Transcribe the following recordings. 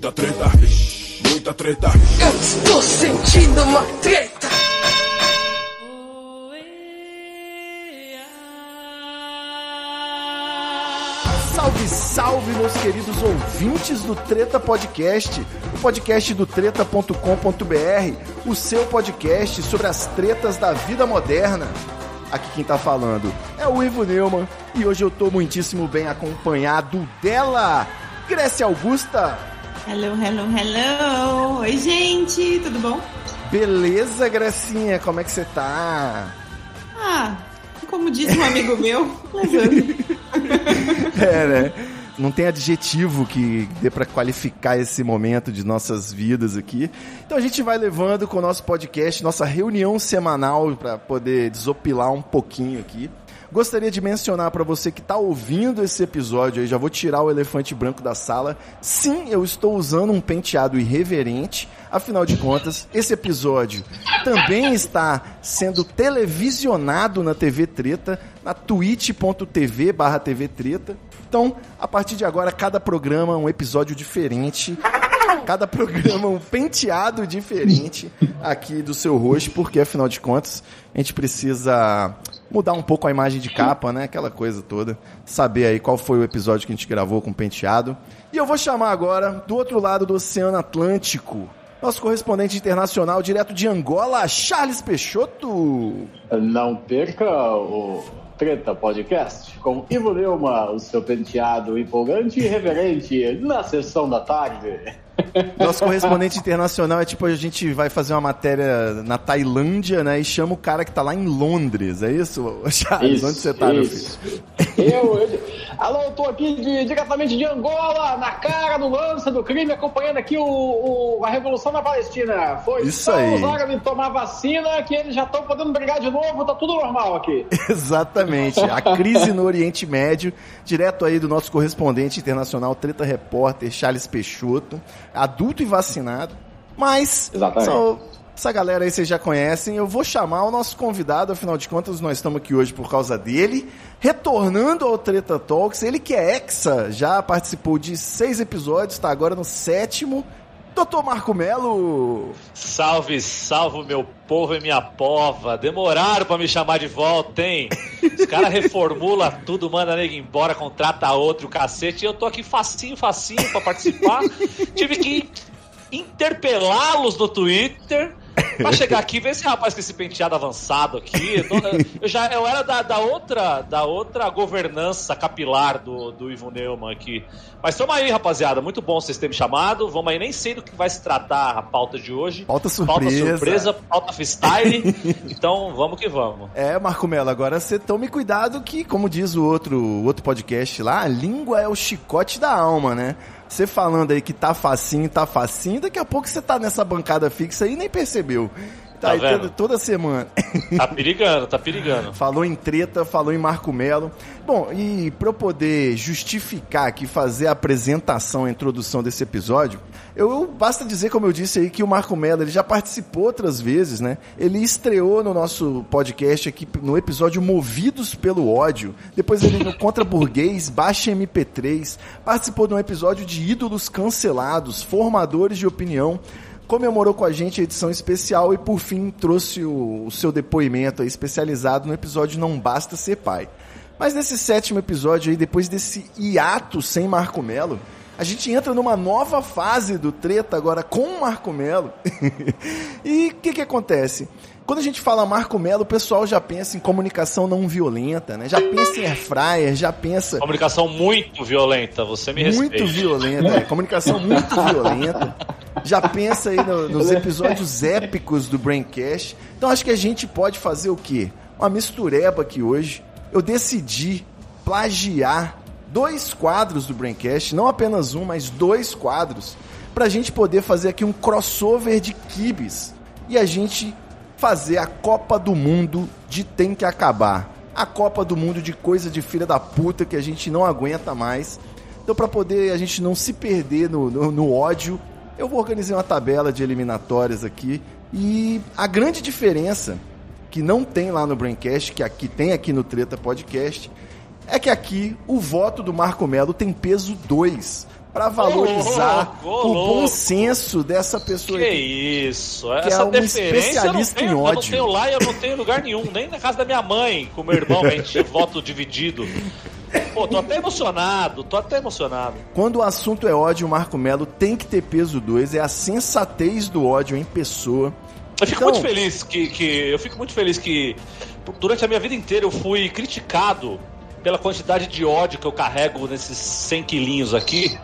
Muita treta, muita treta. Eu estou sentindo uma treta. Salve, salve, meus queridos ouvintes do Treta Podcast, o podcast do treta.com.br, o seu podcast sobre as tretas da vida moderna. Aqui quem tá falando é o Ivo Neumann e hoje eu tô muitíssimo bem acompanhado dela, Grécia Augusta. Hello, hello, hello! Oi, gente, tudo bom? Beleza, Grecinha, como é que você tá? Ah, como disse um amigo meu, levando. É, né? Não tem adjetivo que dê pra qualificar esse momento de nossas vidas aqui. Então a gente vai levando com o nosso podcast, nossa reunião semanal para poder desopilar um pouquinho aqui. Gostaria de mencionar para você que está ouvindo esse episódio aí, já vou tirar o elefante branco da sala. Sim, eu estou usando um penteado irreverente. Afinal de contas, esse episódio também está sendo televisionado na TV Treta, na twitch.tv barra TV Treta. Então, a partir de agora, cada programa é um episódio diferente. Cada programa um penteado diferente aqui do seu rosto, porque afinal de contas, a gente precisa mudar um pouco a imagem de capa, né? Aquela coisa toda. Saber aí qual foi o episódio que a gente gravou com penteado. E eu vou chamar agora, do outro lado do Oceano Atlântico, nosso correspondente internacional direto de Angola, Charles Peixoto. Não perca o Treta Podcast com Ivo Leuma, o seu penteado empolgante e reverente na sessão da tarde. Nosso correspondente internacional é tipo, a gente vai fazer uma matéria na Tailândia, né? E chama o cara que tá lá em Londres, é isso? Charles, Isso, onde você tá, meu isso. filho? Eu, eu- alô, eu tô aqui de- diretamente de Angola, na cara do lance do crime, acompanhando aqui o, o- a Revolução na Palestina. Foi Isso só aí. os árabes tomar vacina que eles já estão podendo brigar de novo, tá tudo normal aqui. Exatamente. A crise no Oriente Médio, direto aí do nosso correspondente internacional, Treta Repórter, Charles Peixoto, adulto e vacinado. Mas, essa galera aí vocês já conhecem. Eu vou chamar o nosso convidado, afinal de contas, nós estamos aqui hoje por causa dele. Retornando ao Treta Talks, ele que é exa, já participou de seis episódios, está agora no sétimo. Doutor Marco Melo. Salve, salve meu povo e minha pova. Demoraram pra me chamar de volta, hein? Os caras reformula tudo, manda nego embora, contrata outro, cacete. E eu tô aqui facinho, facinho pra participar. Tive que interpelá-los no Twitter pra chegar aqui ver esse rapaz com esse penteado avançado aqui. Eu, já eu era da, da outra da outra governança capilar do, do Ivo Neumann aqui. Mas tamo aí, rapaziada. Muito bom vocês terem me chamado. Vamos aí, nem sei do que vai se tratar a pauta de hoje. Pauta Pauta surpresa. surpresa, pauta freestyle. então, vamos que vamos. É, Marco Melo, agora você tome cuidado que, como diz o outro, o outro podcast lá, a língua é o chicote da alma, né? Você falando aí que tá facinho, tá facinho, daqui a pouco você tá nessa bancada fixa aí e nem percebeu. Tá, Tá toda, toda semana. Tá perigando, tá perigando. falou em treta, falou em Marco Melo. Bom, e para eu poder justificar aqui, fazer a apresentação, a introdução desse episódio, eu, eu- basta dizer, como eu disse aí, que o Marco Melo ele já participou outras vezes, né? Ele estreou no nosso podcast aqui no episódio Movidos pelo Ódio. Depois ele no Contra Burguês, Baixa MP3. Participou de um episódio de Ídolos Cancelados, Formadores de Opinião comemorou com a gente a edição especial e por fim trouxe o, o seu depoimento especializado no episódio Não Basta Ser Pai. Mas nesse sétimo episódio aí, depois desse hiato sem Marco Melo, a gente entra numa nova fase do treta agora com o Marco Melo. e o que que acontece? Quando a gente fala Marco Melo, o pessoal já pensa em comunicação não violenta, né? Já pensa em air fryer, já pensa Comunicação muito violenta, você me muito respeita. violenta, é, comunicação muito violenta. Já pensa aí no- nos episódios épicos do Braincast. Então acho que a gente pode fazer o quê? Uma mistureba aqui hoje. Eu decidi plagiar dois quadros do Braincast, não apenas um, mas dois quadros, pra gente poder fazer aqui um crossover de kibes e a gente fazer a Copa do Mundo de Tem que Acabar. A Copa do Mundo de coisa de filha da puta que a gente não aguenta mais. Então, para poder a gente não se perder no, no, no ódio, eu vou organizar uma tabela de eliminatórias aqui. E a grande diferença que não tem lá no Braincast, que aqui tem aqui no Treta Podcast, é que aqui o voto do Marco Melo tem peso 2. Pra valorizar Ô, louco, ô, o bom senso dessa pessoa Que aqui. isso, Que essa é um deferência eu especialista tenho, em eu não ódio. tenho lá e eu não tenho lugar nenhum, nem na casa da minha mãe, com meu irmão, a gente voto dividido. Pô, tô até emocionado, tô até emocionado. Quando o assunto é ódio, o Marco Melo tem que ter peso 2, é a sensatez do ódio em pessoa. Eu fico Então- muito feliz que, que eu fico muito feliz que durante a minha vida inteira eu fui criticado pela quantidade de ódio que eu carrego nesses 100 quilinhos aqui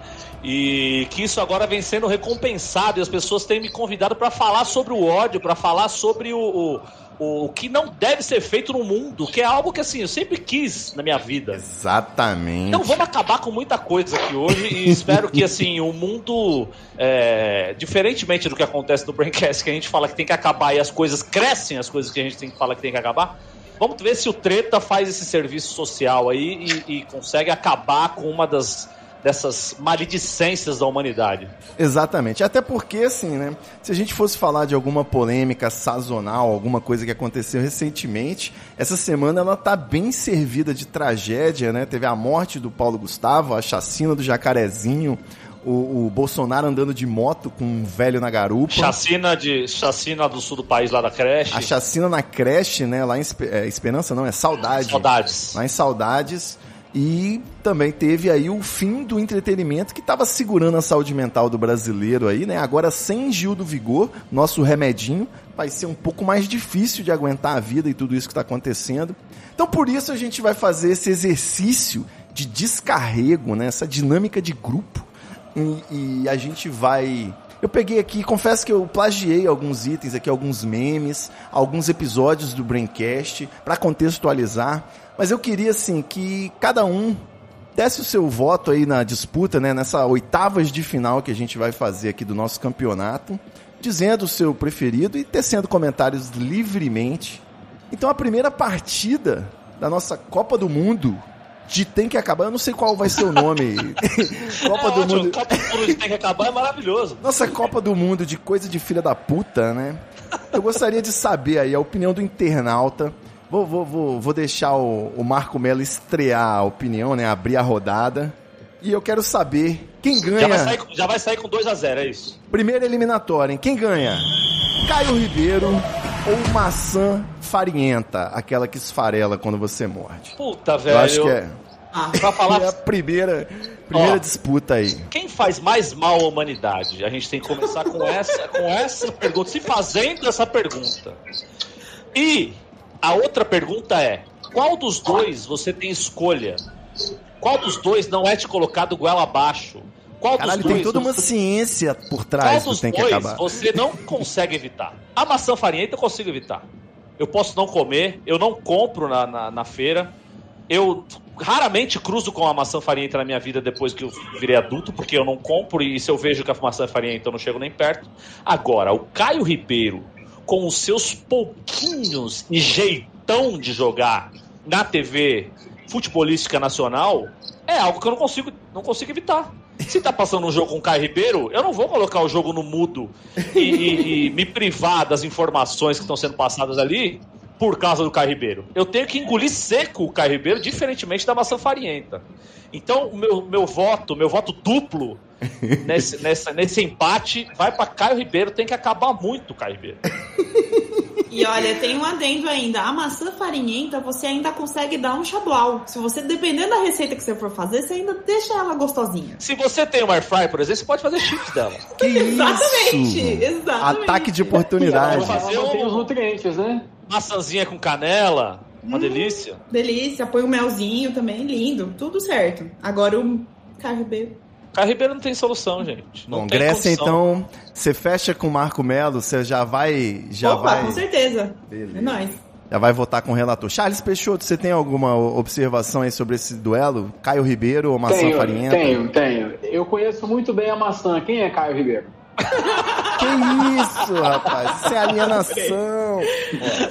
e que isso agora vem sendo recompensado e as pessoas têm me convidado para falar sobre o ódio, para falar sobre o, o, o que não deve ser feito no mundo, que é algo que assim eu sempre quis na minha vida. Exatamente. Então vamos acabar com muita coisa aqui hoje e espero que assim o mundo, é, diferentemente do que acontece no Braincast, que a gente fala que tem que acabar e as coisas crescem, as coisas que a gente tem que falar que tem que acabar. Vamos ver se o Treta faz esse serviço social aí e, e consegue acabar com uma das dessas maledicências da humanidade. Exatamente. Até porque, assim, né? Se a gente fosse falar de alguma polêmica sazonal, alguma coisa que aconteceu recentemente, essa semana ela tá bem servida de tragédia, né? Teve a morte do Paulo Gustavo, a chacina do Jacarezinho, o, o Bolsonaro andando de moto com um velho na garupa. Chacina de chacina do sul do país lá da creche. A chacina na creche, né? Lá em é, Esperança, não, é Saudade. Saudades. Lá em Saudades. E também teve aí o fim do entretenimento que estava segurando a saúde mental do brasileiro aí, né? Agora sem Gil do Vigor, nosso remedinho, vai ser um pouco mais difícil de aguentar a vida e tudo isso que está acontecendo. Então por isso a gente vai fazer esse exercício de descarrego, né? Essa dinâmica de grupo. E, e a gente vai. Eu peguei aqui, confesso que eu plagiei alguns itens aqui, alguns memes, alguns episódios do Braincast para contextualizar, mas eu queria assim que cada um desse o seu voto aí na disputa, né, nessa oitavas de final que a gente vai fazer aqui do nosso campeonato, dizendo o seu preferido e tecendo comentários livremente. Então a primeira partida da nossa Copa do Mundo de tem que acabar, eu não sei qual vai ser o nome. Copa é do ótimo, Mundo. Copa do Mundo de tem que acabar é maravilhoso. Nossa Copa do Mundo de coisa de filha da puta, né? Eu gostaria de saber aí a opinião do internauta. Vou, vou, vou, vou deixar o, o Marco Melo estrear a opinião, né? Abrir a rodada. E eu quero saber quem Já vai, ganha. sair, já vai sair com 2x0, é isso. Primeira eliminatória, hein? Quem ganha? Caio Ribeiro ou maçã farinhenta? Aquela que esfarela quando você morde. Puta, velho. Eu acho que é, Ah, Pra falar é a primeira, primeira Ó. disputa aí. Quem faz mais mal à humanidade? A gente tem que começar com essa, com essa pergunta, se fazendo essa pergunta. E a outra pergunta é: qual dos dois você tem escolha? Qual dos dois não é te colocado goela abaixo? Qual Caralho, dos dois tem toda uma você- ciência por trás dos tem que dois acabar. você não consegue evitar? A maçã farinhenta eu consigo evitar. Eu posso não comer, eu não compro na, na, na feira. Eu raramente cruzo com a maçã farinhenta na minha vida depois que eu virei adulto, porque eu não compro e se eu vejo que a maçã é farinhenta eu não chego nem perto. Agora, o Caio Ribeiro, com os seus pouquinhos e jeitão de jogar na TV futebolística nacional, é algo que eu não consigo, não consigo evitar. Se tá passando um jogo com o Caio Ribeiro, eu não vou colocar o jogo no mudo e, e- e me privar das informações que estão sendo passadas ali por causa do Caio Ribeiro. Eu tenho que engolir seco o Caio Ribeiro, diferentemente da maçã farinhenta. Então, o meu, meu voto, meu voto duplo nesse, nessa- nesse empate vai para Caio Ribeiro. Tem que acabar muito o Caio Ribeiro. E olha, tem um adendo ainda. A maçã farinhenta, você ainda consegue dar um chablau. Se você, dependendo da receita que você for fazer, você ainda deixa ela gostosinha. Se você tem uma air fry, por exemplo, você pode fazer chips dela. Que Exatamente, isso? exatamente. Ataque de Ela oportunidade. fazer mantém um- os nutrientes, né? Maçãzinha com canela, uma delícia. Delícia, põe o melzinho também, lindo. Tudo certo. Agora o Caio Ribeiro. Caio Ribeiro não tem solução, gente. Não Bom, tem Grécia, condição. então, você fecha com o Marco Melo, você já vai. Já Opa, vai. com certeza. Beleza. É nóis. Já vai votar com o relator. Charles Peixoto, você tem alguma observação aí sobre esse duelo? Caio Ribeiro ou Maçã tenho, Farinhenta? tenho, tenho. Eu conheço muito bem a maçã. Quem é Caio Ribeiro? Que isso, rapaz? Isso é alienação.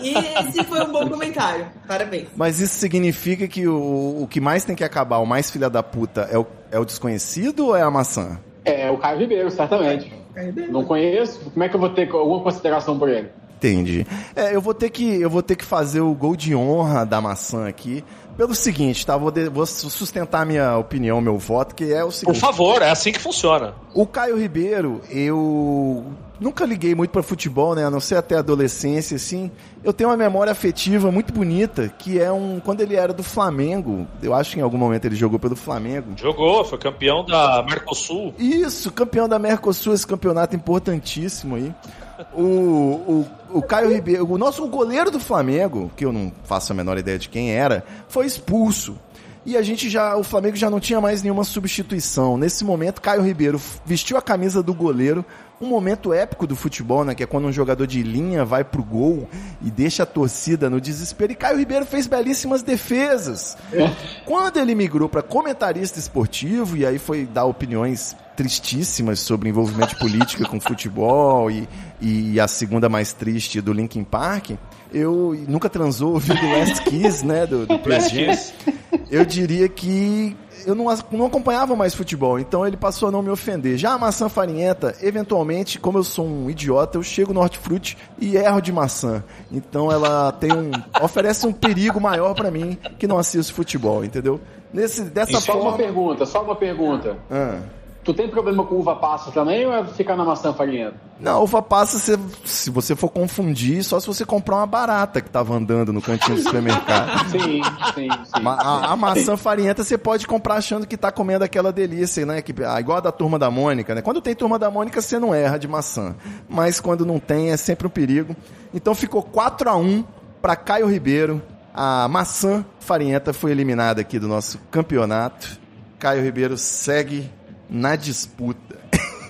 E esse foi um bom comentário. Parabéns. Mas isso significa que o, o que mais tem que acabar, o mais filha da puta, é o, é o desconhecido ou é a maçã? É o Caio Ribeiro, certamente. Caio Ribeiro. Não conheço. Como é que eu vou ter alguma consideração por ele? Entendi. É, eu vou ter que eu vou ter que fazer o gol de honra da maçã aqui, Pelo seguinte, tá? Vou, de- vou sustentar minha opinião, meu voto, que é o Por seguinte. favor, é assim que funciona. O Caio Ribeiro, eu nunca liguei muito pra futebol, né? A não ser até a adolescência, assim. Eu tenho uma memória afetiva muito bonita, que é um. Quando ele era do Flamengo, eu acho que em algum momento ele jogou pelo Flamengo. Jogou, foi campeão da Mercosul. Isso, campeão da Mercosul, esse campeonato importantíssimo aí. O, o, o Caio Ribeiro, o nosso goleiro do Flamengo, que eu não faço a menor ideia de quem era, foi expulso. E a gente já, o Flamengo já não tinha mais nenhuma substituição. Nesse momento, Caio Ribeiro vestiu a camisa do goleiro, um momento épico do futebol, né? Que é quando um jogador de linha vai pro gol e deixa a torcida no desespero. E Caio Ribeiro fez belíssimas defesas. Quando ele migrou para comentarista esportivo, e aí foi dar opiniões tristíssimas sobre envolvimento de política com futebol e, e a segunda mais triste do Linkin Park, eu nunca transou ouvindo Last Kiss, né, do, do. Kiss. Eu diria que eu não, não acompanhava mais futebol, então ele passou a não me ofender. Já a maçã farinhenta, eventualmente, como eu sou um idiota, eu chego no hortifruti e erro de maçã. Então ela tem um oferece um perigo maior pra mim que não assisto futebol, entendeu? Nesse dessa Só uma forma. pergunta, só uma pergunta. Ah. Tu tem problema com uva passa também ou é ficar na maçã farinhenta? Não, uva passa, se, se você for confundir, só se você comprar uma barata que tava andando no cantinho do supermercado. Sim, sim, sim. Ma- A, a maçã farinhenta você pode comprar achando que tá comendo aquela delícia, né? Que, ah, igual a da turma da Mônica, né? Quando tem turma da Mônica, você não erra de maçã. Mas quando não tem, é sempre um perigo. Então ficou 4 a 1 para Caio Ribeiro. A maçã farinhenta foi eliminada aqui do nosso campeonato. Caio Ribeiro segue na disputa.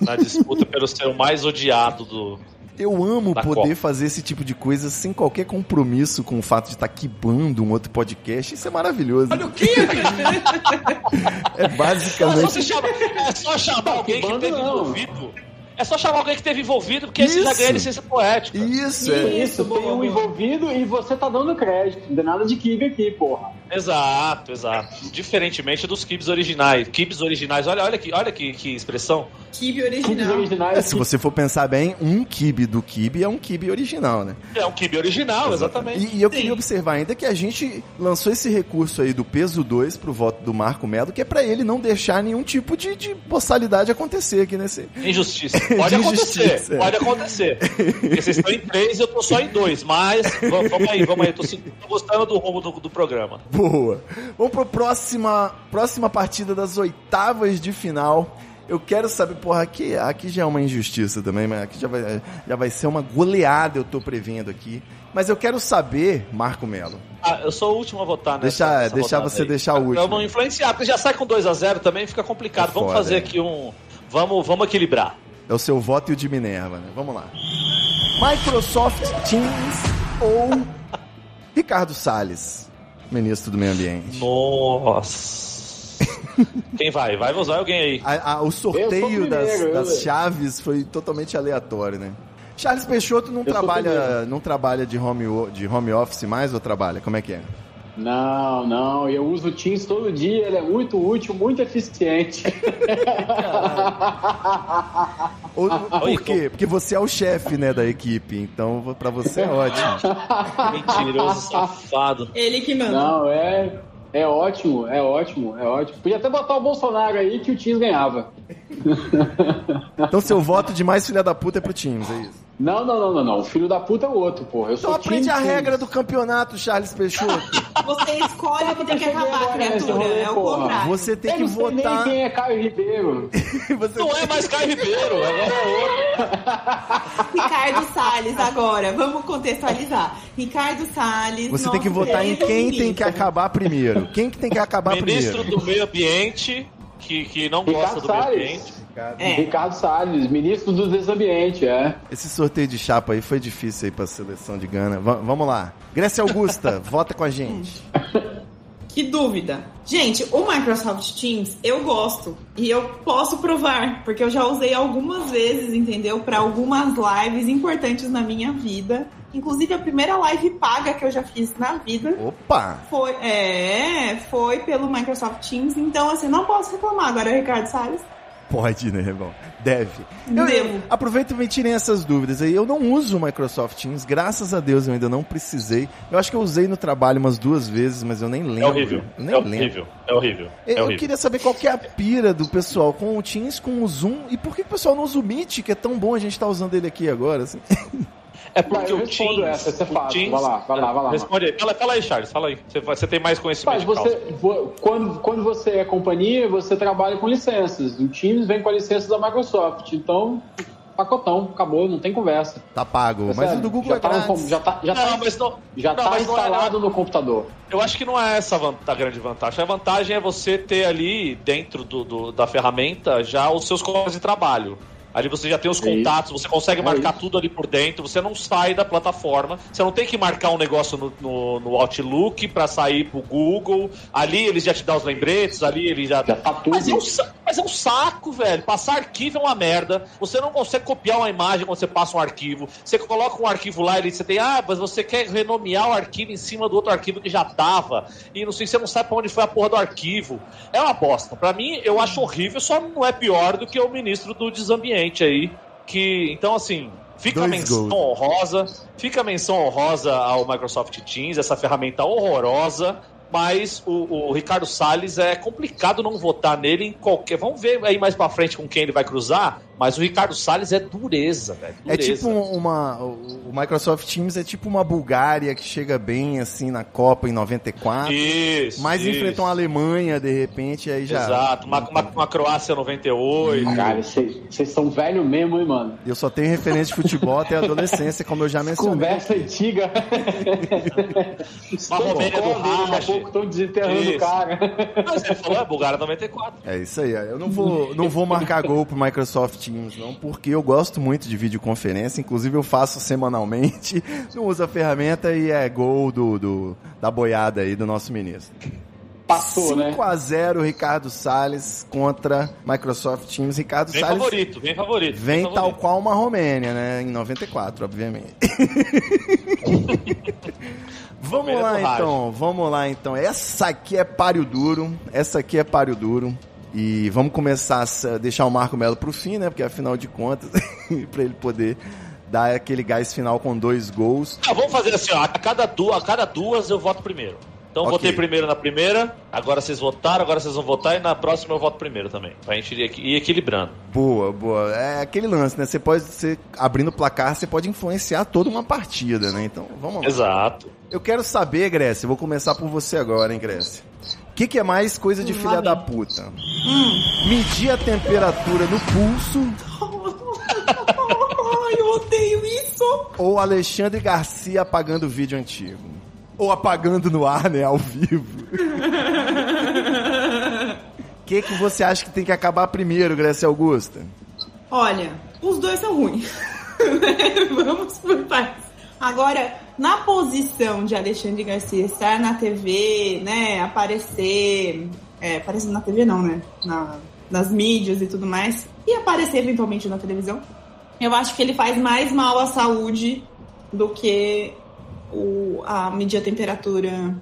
Na disputa pelo ser o mais odiado do. Eu amo Da poder Copa. fazer esse tipo de coisa sem qualquer compromisso com o fato de estar quibando um outro podcast. Isso é maravilhoso. Olha o que? É É só, basicamente. você chamar, é só chamar alguém que teve não. envolvido. É só chamar alguém que teve envolvido, porque esse já Isso. ganha licença poética. Isso, é. Isso, tem um envolvido e você tá dando crédito. Não tem nada de kibe aqui, porra. Exato, exato. Diferentemente dos kibs originais. Kibs originais, olha, olha, que, olha que, que expressão. Kibe original. originais. É, se você for pensar bem, um kibe do kibe é um kibe original, né? É um kibe original, exatamente. E, e eu Sim. queria observar ainda que a gente lançou esse recurso aí do peso 2 pro voto do Marco Melo, que é pra ele não deixar nenhum tipo de, de possalidade acontecer aqui nesse. Injustiça. Pode De acontecer, injustiça, é. pode acontecer. Porque vocês estão em três e eu tô só em dois. Mas vamos, aí, vamos aí. Tô, tô gostando do rumo do, do programa. Boa. Vamos pro próxima, próxima partida das oitavas de final. Eu quero saber, porra, aqui, aqui já é uma injustiça também, mas aqui já vai, já vai ser uma goleada, eu tô prevendo aqui. Mas eu quero saber, Marco Melo. Ah, eu sou o último a votar nessa, Deixa- deixar você aí. deixar o último. Eu não influenciar, porque já sai com 2 a 0 também, fica complicado. É vamos foda, fazer é. aqui um. Vamos, vamos equilibrar. É o seu voto e o de Minerva, né? Vamos lá. Microsoft Teams ou Ricardo Salles, ministro do Meio Ambiente. Nossa. Quem vai? Vai vai alguém aí. A- a- o sorteio o das, primeiro, das chaves foi totalmente aleatório, né? Charles Peixoto não trabalha, não trabalha de home, de home office mais ou trabalha? Como é que é? Não, não, eu uso o Teams todo dia, ele é muito útil, muito eficiente. Ou, por quê? Porque você é o chefe, né, da equipe, então pra você é ótimo. Mentiroso, safado. Ele que manda. Não, é, é ótimo, é ótimo, é ótimo. Podia até botar o Bolsonaro aí que o Teams ganhava. Então seu voto de mais filha da puta é pro Teams, é isso. Não, não, não, não, não. O filho da puta é o outro, porra. Eu Então sou aprende a regra do campeonato, Charles Peixoto. Você escolhe o que tem que cheguei acabar, criatura. rolê, É o contrário. Você tem que votar. nem quem é Caio Ribeiro. Você Não é mais Caio Ribeiro, agora é outro. Ricardo Salles, agora. Vamos contextualizar. Ricardo Salles. Você tem que votar em quem tem que ministro. acabar primeiro. Quem que tem que acabar Ministro primeiro? do meio ambiente, que, que não Ricardo gosta do meio Salles. Ambiente. É. Ricardo Salles, ministro do Desambiente, é. Esse sorteio de chapa aí foi difícil aí pra seleção de Gana. Va- vamos lá. Grécia Augusta, vota com a gente. Que dúvida. Gente, o Microsoft Teams eu gosto e eu posso provar, porque eu já usei algumas vezes, entendeu? Para algumas lives importantes na minha vida. Inclusive a primeira live paga que eu já fiz na vida Opa! foi, é, foi pelo Microsoft Teams. Então, assim, não posso reclamar agora, Ricardo Salles. Pode, né, irmão? Deve. Eu, Devo. aproveito e me tirem essas dúvidas aí. Eu não uso o Microsoft Teams, graças a Deus eu ainda não precisei. Eu acho que eu usei no trabalho umas duas vezes, mas eu nem lembro. É horrível. Eu nem É lembro. horrível. É horrível. É Eu horrível. queria saber qual que é a pira do pessoal com o Teams, com o Zoom, e por que o pessoal não usa o Meet, que é tão bom a gente tá usando ele aqui agora, assim? É porque eu o Teams, essa, essa é. Teams- Vai lá, vai lá, vai lá. Responde aí. Fala, fala aí, Charles, fala aí. Você, você tem mais conhecimento Mas você, vo- quando, quando você é companhia, você trabalha com licenças. O Teams vem com a licença da Microsoft. Então, pacotão, acabou, não tem conversa. Tá pago. Mas Percebe? o do Google já é tá, no já tá, já Não, tá, mas não, já não, tá mas não é- instalado no computador. Eu acho que não é essa a grande vantagem. A vantagem é você ter ali, dentro do, do- da ferramenta, já os seus colegas de trabalho. Ali você já tem os É contatos, você consegue É marcar tudo ali por dentro, você não sai da plataforma, você não tem que marcar um negócio no, no, no Outlook para sair pro Google. Ali ele já te dá os lembretes, ali ele já. Já tá tudo. Mas é, um, mas é um saco, velho. Passar arquivo é uma merda. Você não consegue copiar uma imagem quando você passa um arquivo. Você coloca um arquivo lá e você tem, ah, mas você quer renomear o arquivo em cima do outro arquivo que já tava. E não sei, você não sabe pra onde foi a porra do arquivo. É uma bosta. Pra mim, eu acho horrível, só não é pior do que o ministro do desambiente aí. Que, então, assim. Fica a Dois menção gols. honrosa, fica a menção honrosa ao Microsoft Teams, essa ferramenta horrorosa, mas o, o Ricardo Salles é complicado não votar nele em qualquer. Vamos ver aí mais pra frente com quem ele vai cruzar, mas o Ricardo Salles é dureza, velho. É tipo uma. O Microsoft Teams é tipo uma Bulgária que chega bem assim na Copa em 94. Isso. Mas isso. enfrentou uma Alemanha, de repente, aí já. Exato, uma, uma, uma Croácia 98. Caralho, vocês vocês são velho mesmo, hein, mano? Eu só tenho referência de futebol até a adolescência, como eu já mencionei. Conversa antiga. Uma Romênia do Daqui a pouco estão desenterrando Isso. o cara. Mas você falou, é Bulgária 94. É isso aí. Eu não vou, não vou marcar gol pro Microsoft Teams, não, porque eu gosto muito de videoconferência. Inclusive, eu faço semanalmente. Não uso a ferramenta e é gol do, do- da boiada aí do nosso ministro. Passou, 5 né? a 0 Ricardo Salles contra Microsoft Teams. Ricardo Vem Salles favorito, vem favorito. vem favorito. tal qual uma Romênia, né? Em 94, obviamente. vamos lá então, vamos lá então. Essa aqui é páreo duro, essa aqui é páreo duro. E vamos começar a deixar o Marco Melo pro fim, né? Porque afinal de contas, pra ele poder dar aquele gás final com dois gols. Ah, vamos fazer assim, ó, a cada, duas, a cada duas eu voto primeiro. Então eu Ok. votei primeiro na primeira, agora vocês votaram, agora vocês vão votar e na próxima eu voto primeiro também. Pra gente ir ir equilibrando. Boa, boa. É aquele lance, né? Você pode, você, abrindo o placar, você pode influenciar toda uma partida, né? Então, vamos lá. Exato. Eu quero saber, Grécia, vou começar por você agora, hein, Grécia. O que, que é mais coisa de Hum, filha da puta? Medir a temperatura no pulso Ai, eu odeio isso. ou Alexandre Garcia apagando vídeo antigo? Ou apagando no ar, né, ao vivo? O que, que você acha que tem que acabar primeiro, Grécia Augusta? Olha, os dois são ruins. Vamos por partes. Agora, na posição de Alexandre Garcia estar na TV, né, aparecer, é, aparecer na TV não, né, na- nas mídias e tudo mais, e aparecer eventualmente na televisão, eu acho que ele faz mais mal à saúde do que o, a medir a temperatura.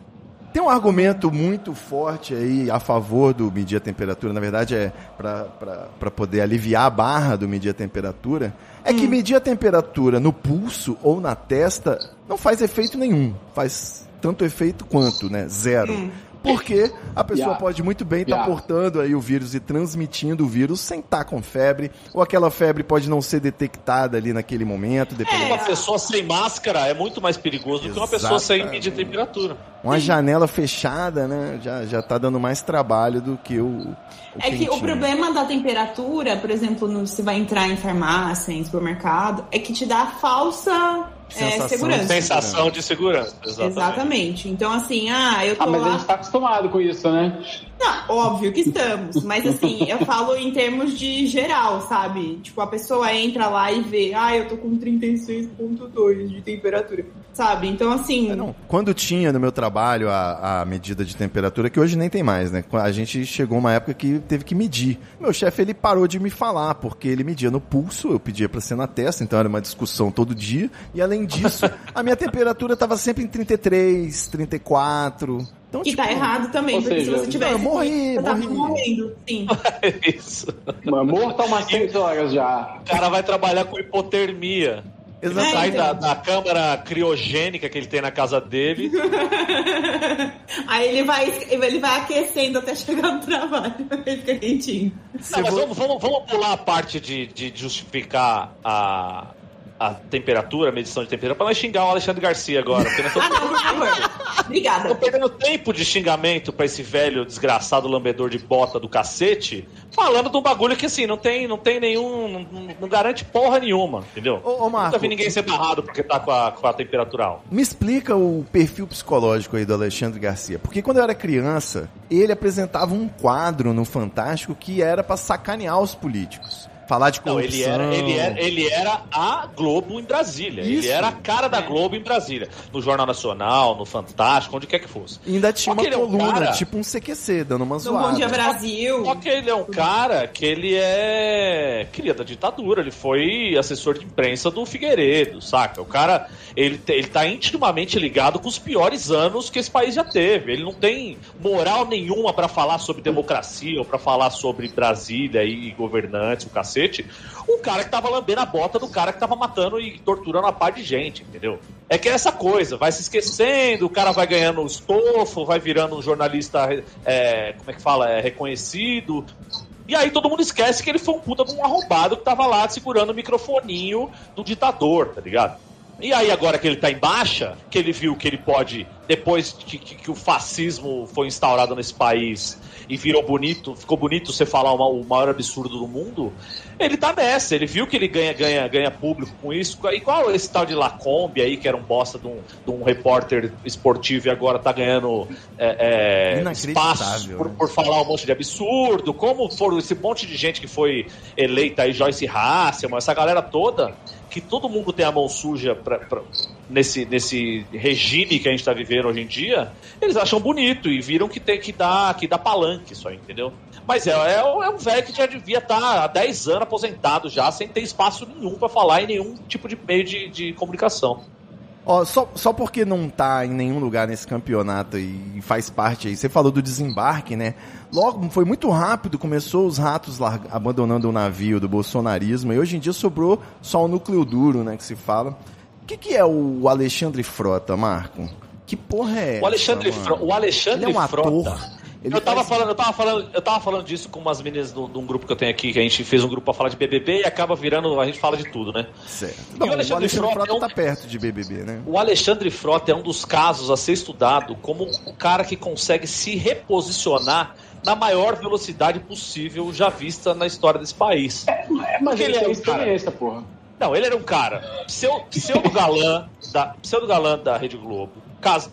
Tem um argumento muito forte aí a favor do medir a temperatura, na verdade é para poder aliviar a barra do medir a temperatura, é que medir a temperatura no pulso ou na testa não faz efeito nenhum, faz tanto efeito quanto, né? Zero. Porque a pessoa Yeah. pode muito bem estar Yeah. portando aí o vírus e transmitindo o vírus sem estar com febre, ou aquela febre pode não ser detectada ali naquele momento, dependendo Uma pessoa sem máscara é muito mais perigoso do que uma pessoa sem medir temperatura. Uma janela fechada, né? Já, já tá dando mais trabalho do que o. o É que o quentinho. problema da temperatura, por exemplo, no, você vai entrar em farmácia, em supermercado, é que te dá falsa é, Sensação segurança. de Sensação de segurança. Exatamente. Exatamente. Então, assim, ah, eu tô Ah, mas a lá. gente tá acostumado com isso, né? Não, óbvio que estamos, mas assim, eu falo em termos de geral, sabe? Tipo, a pessoa entra lá e vê, ah, eu tô com 36,2 de temperatura, sabe? Então, assim. É, não. Quando tinha no meu trabalho a, a medida de temperatura, que hoje nem tem mais, né? A gente chegou uma época que teve que medir. Meu chefe, ele parou de me falar, porque ele media no pulso, eu pedia pra ser na testa, então era uma discussão todo dia. E além disso, a minha temperatura tava sempre em 33, 34. Então, E tá errado também, porque seja, se você tivesse. não, eu morri, você tava morri. morrendo, sim. Isso. Mas morto há umas 6 horas já. O cara vai trabalhar com hipotermia. Ele Exatamente. sai da, da câmara criogênica que ele tem na casa dele. Aí ele vai, ele vai aquecendo até chegar no trabalho. Ele fica quentinho. Não, mas vamos, vamos, vamos pular a parte de, de justificar a, a temperatura, a medição de temperatura, pra não xingar o Alexandre Garcia agora. Porque nós Ah, estamos não, por favor. Obrigada. Tô perdendo tempo de xingamento pra esse velho desgraçado lambedor de bota do cacete, falando de um bagulho que assim, não tem, não tem nenhum. Não, não garante porra nenhuma, entendeu? Ô, ô, Marco. Nunca vi ninguém ser barrado porque tá com a, com a temperatura alta. Me explica o perfil psicológico aí do Alexandre Garcia. Porque quando eu era criança, ele apresentava um quadro no Fantástico que era pra sacanear os políticos. Falar de Não, corrupção. ele era, ele, era, ele era a Globo em Brasília. Isso. Ele era a cara da Globo em Brasília. No Jornal Nacional, no Fantástico, onde quer que fosse. E ainda tinha Só uma ele é um coluna, cara- tipo um CQC, dando uma No zoada. Bom Dia Brasil. Só que ele é um cara que ele é cria da ditadura, ele foi assessor de imprensa do Figueiredo, saca? O cara, ele, ele tá intimamente ligado com os piores anos que esse país já teve. Ele não tem moral nenhuma pra falar sobre democracia ou pra falar sobre Brasília e governantes, o cacete. Um cara que tava lambendo a bota do cara que tava matando e torturando a par de gente, entendeu? É que é essa coisa, vai se esquecendo, o cara vai ganhando estofo, vai virando um jornalista, é, como é que fala, é, reconhecido. E aí todo mundo esquece que ele foi um puta de um arrombado que tava lá segurando o microfoninho do ditador, tá ligado? E aí, agora que ele tá em baixa, que ele viu que ele pode, depois que, que- que o fascismo foi instaurado nesse país e virou bonito, ficou bonito você falar uma- o maior absurdo do mundo, ele tá nessa. Ele viu que ele ganha, ganha, ganha público com isso. Igual esse tal de Lacombe aí, que era um bosta de um, de um repórter esportivo e agora tá ganhando é, é, espaço por, né? por falar um monte de absurdo. Como foram esse monte de gente que foi eleita aí, Joyce Hasselman, essa galera toda, que todo mundo tem a mão suja pra, pra- nesse, nesse regime que a gente tá vivendo hoje em dia, eles acham bonito e viram que tem que dar, que dá palanque aí, entendeu? Mas é, é, é um velho que já devia estar há 10 anos aposentado já, sem ter espaço nenhum pra falar em nenhum tipo de meio de, de comunicação. Ó, só, só porque não tá em nenhum lugar nesse campeonato e faz parte aí. Você falou do desembarque, né? Logo, foi muito rápido, começou os ratos abandonando o navio do bolsonarismo e hoje em dia sobrou só o núcleo duro, né, que se fala. O que, que é o Alexandre Frota, Marco? Que porra é O Alexandre, essa, Fro- mano? o Alexandre Ele é um Frota. ator. Ele eu tava faz- falando, eu tava falando, eu tava falando disso com umas meninas de um grupo que eu tenho aqui, que a gente fez um grupo pra falar de BBB e acaba virando, a gente fala de tudo, né? Certo. Não, o o Alexandre Alexandre Frota Frota é um- tá perto de BBB, né? O Alexandre Frota é um dos casos a ser estudado como o cara que consegue se reposicionar na maior velocidade possível já vista na história desse país. É, mas Porque ele ele é experiência, porra. Não, ele era um cara pseu- pseudo-galã da, pseudo-galã da Rede Globo,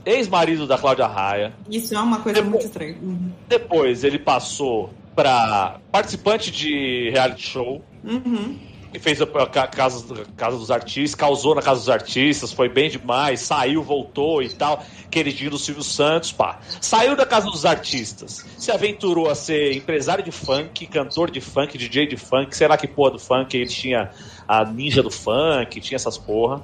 ex-marido da Cláudia Raia, Isso é uma coisa Depois- muito estranha. Uhum. Depois ele passou para participante de reality show. Uhum. E fez a, a ca- casa, casa dos Artistas, causou na Casa dos Artistas, foi bem demais, saiu, voltou e tal. Queridinho do Silvio Santos, pá. Saiu da Casa dos Artistas, se aventurou a ser empresário de funk, cantor de funk, DJ de funk, sei lá que porra do funk, ele tinha a ninja do funk, tinha essas porra.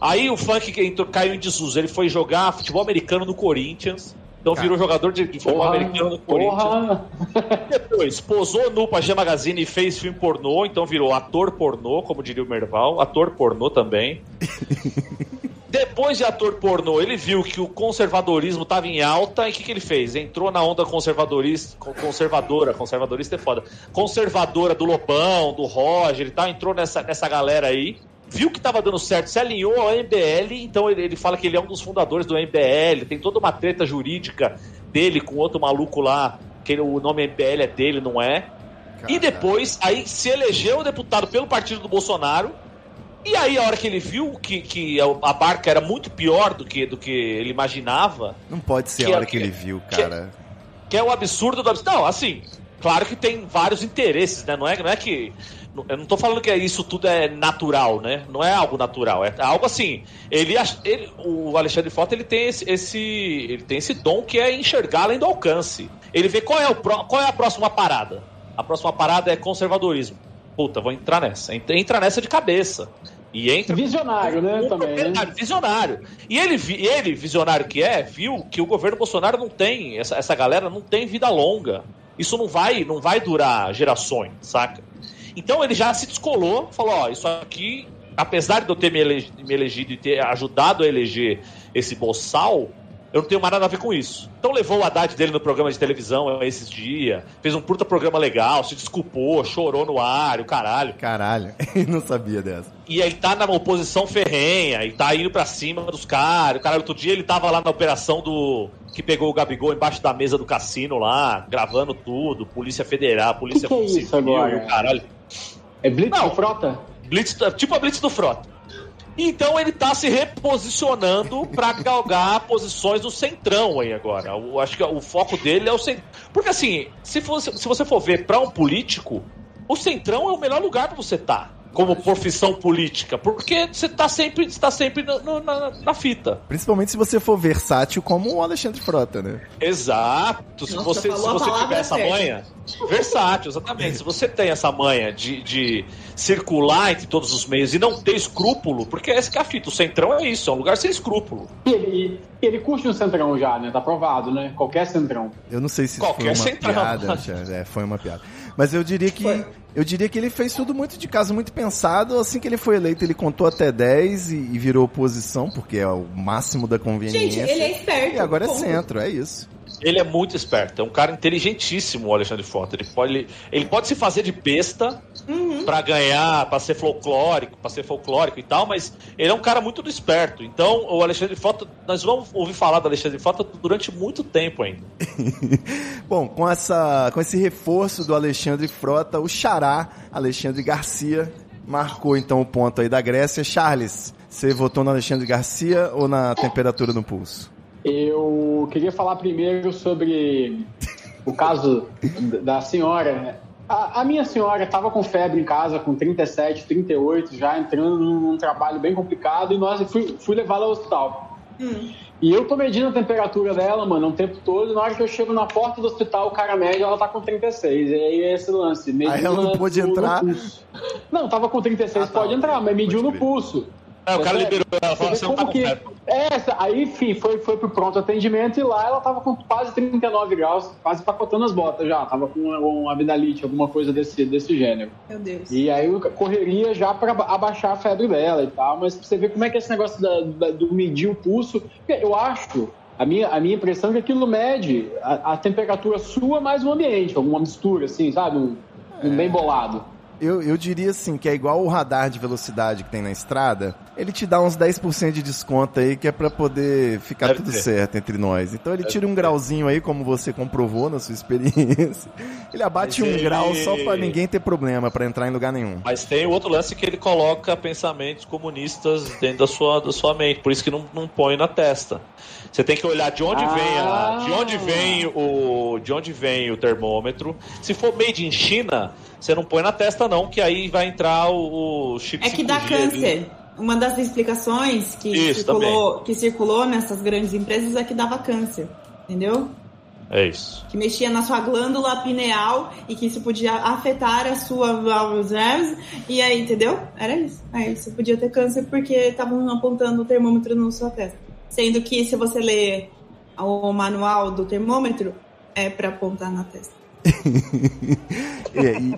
Aí o funk que entrou, caiu em desuso, ele foi jogar futebol americano no Corinthians. Então virou jogador de, de futebol Porra, americano no Corinthians. Depois, posou nu pra G Magazine e fez filme pornô, então virou ator pornô, como diria o Merval, ator pornô também. Depois de ator pornô, ele viu que o conservadorismo estava em alta. E o que, que ele fez? Entrou na onda conservadorista, con- conservadora, conservadorista é foda, conservadora do Lobão, do Roger e tal, entrou nessa, nessa galera aí, viu que estava dando certo, se alinhou ao MBL, então ele, ele fala que ele é um dos fundadores do MBL, tem toda uma treta jurídica dele com outro maluco lá, que ele- o nome MBL é dele, não é? E depois, aí se elegeu deputado pelo partido do Bolsonaro. E aí, a hora que ele viu que, que a barca era muito pior do que, do que ele imaginava, Não pode ser Que a é- hora que que- ele viu, que- cara. que é o absurdo do absurdo. Não, assim, claro que tem vários interesses, né? Não é, não é que. Eu não tô falando que isso tudo é natural, né? Não é algo natural, é algo assim. Ele, ele o Alexandre Frota ele tem esse, esse ele tem esse dom que é enxergar além do alcance. Ele vê qual é o qual é a próxima parada. A próxima parada é conservadorismo. Puta, vou entrar nessa. Entra- nessa de cabeça. E entra. Visionário, né? Também. Né? Visionário. E ele, ele, visionário que é, viu que o governo Bolsonaro não tem, essa, essa galera não tem vida longa. Isso não vai, não vai durar gerações, saca? Então ele já se descolou, falou: ó, isso aqui, apesar de eu ter me, elegi- me elegido e ter ajudado a eleger esse boçal, eu não tenho mais nada a ver com isso. Então levou o Haddad dele no programa de televisão esses dias, fez um puta programa legal, se desculpou, chorou no ar, o caralho. Caralho, não sabia dessa. E ele tá na oposição ferrenha, e tá indo pra cima dos caras. O cara, outro dia ele tava lá na operação do. que pegou o Gabigol embaixo da mesa do cassino lá, gravando tudo, Polícia Federal, Polícia Que que é isso agora? caralho. É Blitz Não. de frota? Blitz, tipo a Blitz do Frota. Então ele tá se reposicionando pra galgar posições do centrão aí agora. Eu acho que o foco dele é o centrão. Porque assim, se, fosse, se você for ver pra um político, o centrão é o melhor lugar pra você estar. Como profissão política, porque você tá sempre, tá sempre na, na, na fita. Principalmente se você for versátil como o Alexandre Frota, né? Exato. Se Nossa, você, se você tiver essa certa. manha. Versátil, exatamente. Se você tem essa manha de, de circular entre todos os meios e não ter escrúpulo, porque essa que é a fita. O centrão é isso, é um lugar sem escrúpulo. E ele, ele curte um centrão já, né? Tá provado, né? Qualquer centrão. Eu não sei se Qualquer foi uma central. piada, Alexandre. É, foi uma piada. Mas eu diria que Foi. eu diria que ele fez tudo muito de casa, muito pensado. Assim que ele foi eleito, ele contou até 10 e, e virou oposição, porque é o máximo da Gente, conveniência. ele é esperto. E agora é centro, é isso. Ele é muito esperto, é um cara inteligentíssimo, o Alexandre Frota. Ele pode, ele pode se fazer de besta Uhum. pra ganhar, pra ser folclórico, pra ser folclórico e tal, mas ele é um cara muito esperto. Então, o Alexandre Frota, nós vamos ouvir falar do Alexandre Frota durante muito tempo ainda. Bom, com, essa, com esse reforço do Alexandre Frota, o xará Alexandre Garcia marcou então o ponto aí da Grécia. Charles, você votou no Alexandre Garcia ou na temperatura no pulso? Eu queria falar primeiro sobre o caso da senhora. A, a minha senhora estava com febre em casa, com 37, 38, já entrando num trabalho bem complicado, e nós fui, fui levá-la ao hospital. Hum. E eu tô medindo a temperatura dela, mano, o tempo todo, e na hora que eu chego na porta do hospital, o cara mede, ela tá com 36. E aí é esse lance. mediu Aí ela não pôde no entrar? pulso. Não, tava com 36, Ah, tá, pode entrar, mas mediu no pulso. É, o cara Você- liberou ela, falou, você não tá como com que- febre. É, essa- aí, enfim, foi, foi pro pronto atendimento e lá ela tava com quase 39 graus, quase empacotando as botas já. Tava com uma, uma abinalite, alguma coisa desse, desse gênero. Meu Deus. E aí eu correria já para abaixar a febre dela e tal, mas pra você ver como é que é esse negócio da- da- do medir o pulso, porque eu acho, a minha, a minha impressão é que aquilo mede a, a temperatura sua mais o ambiente, alguma mistura, assim, sabe? Um, um bem bolado. Eu, eu diria assim, que é igual o radar de velocidade que tem na estrada. Ele te dá uns 10% de desconto aí, que é pra poder ficar Deve tudo ter. certo entre nós. Então ele tira um grauzinho aí, como você comprovou na sua experiência. Ele abate Mas um ele- grau só pra ninguém ter problema, pra entrar em lugar nenhum. Mas tem o outro lance que ele coloca pensamentos comunistas dentro da sua, da sua mente, por isso que não, não põe na testa. Você tem que olhar de onde Ah. vem a, de onde vem o de onde vem o termômetro. Se for made in China, você não põe na testa não, que aí vai entrar o, o chip É que dá 5G ali. câncer. Uma das explicações que, Isso, circulou, que circulou nessas grandes empresas é que dava câncer. Entendeu? É isso. Que mexia na sua glândula pineal e que isso podia afetar a sua válvula nerves. E aí, entendeu? Era isso. Aí você podia ter câncer porque estavam apontando o termômetro na sua testa. Sendo que se você ler o manual do termômetro, é pra apontar na testa. E,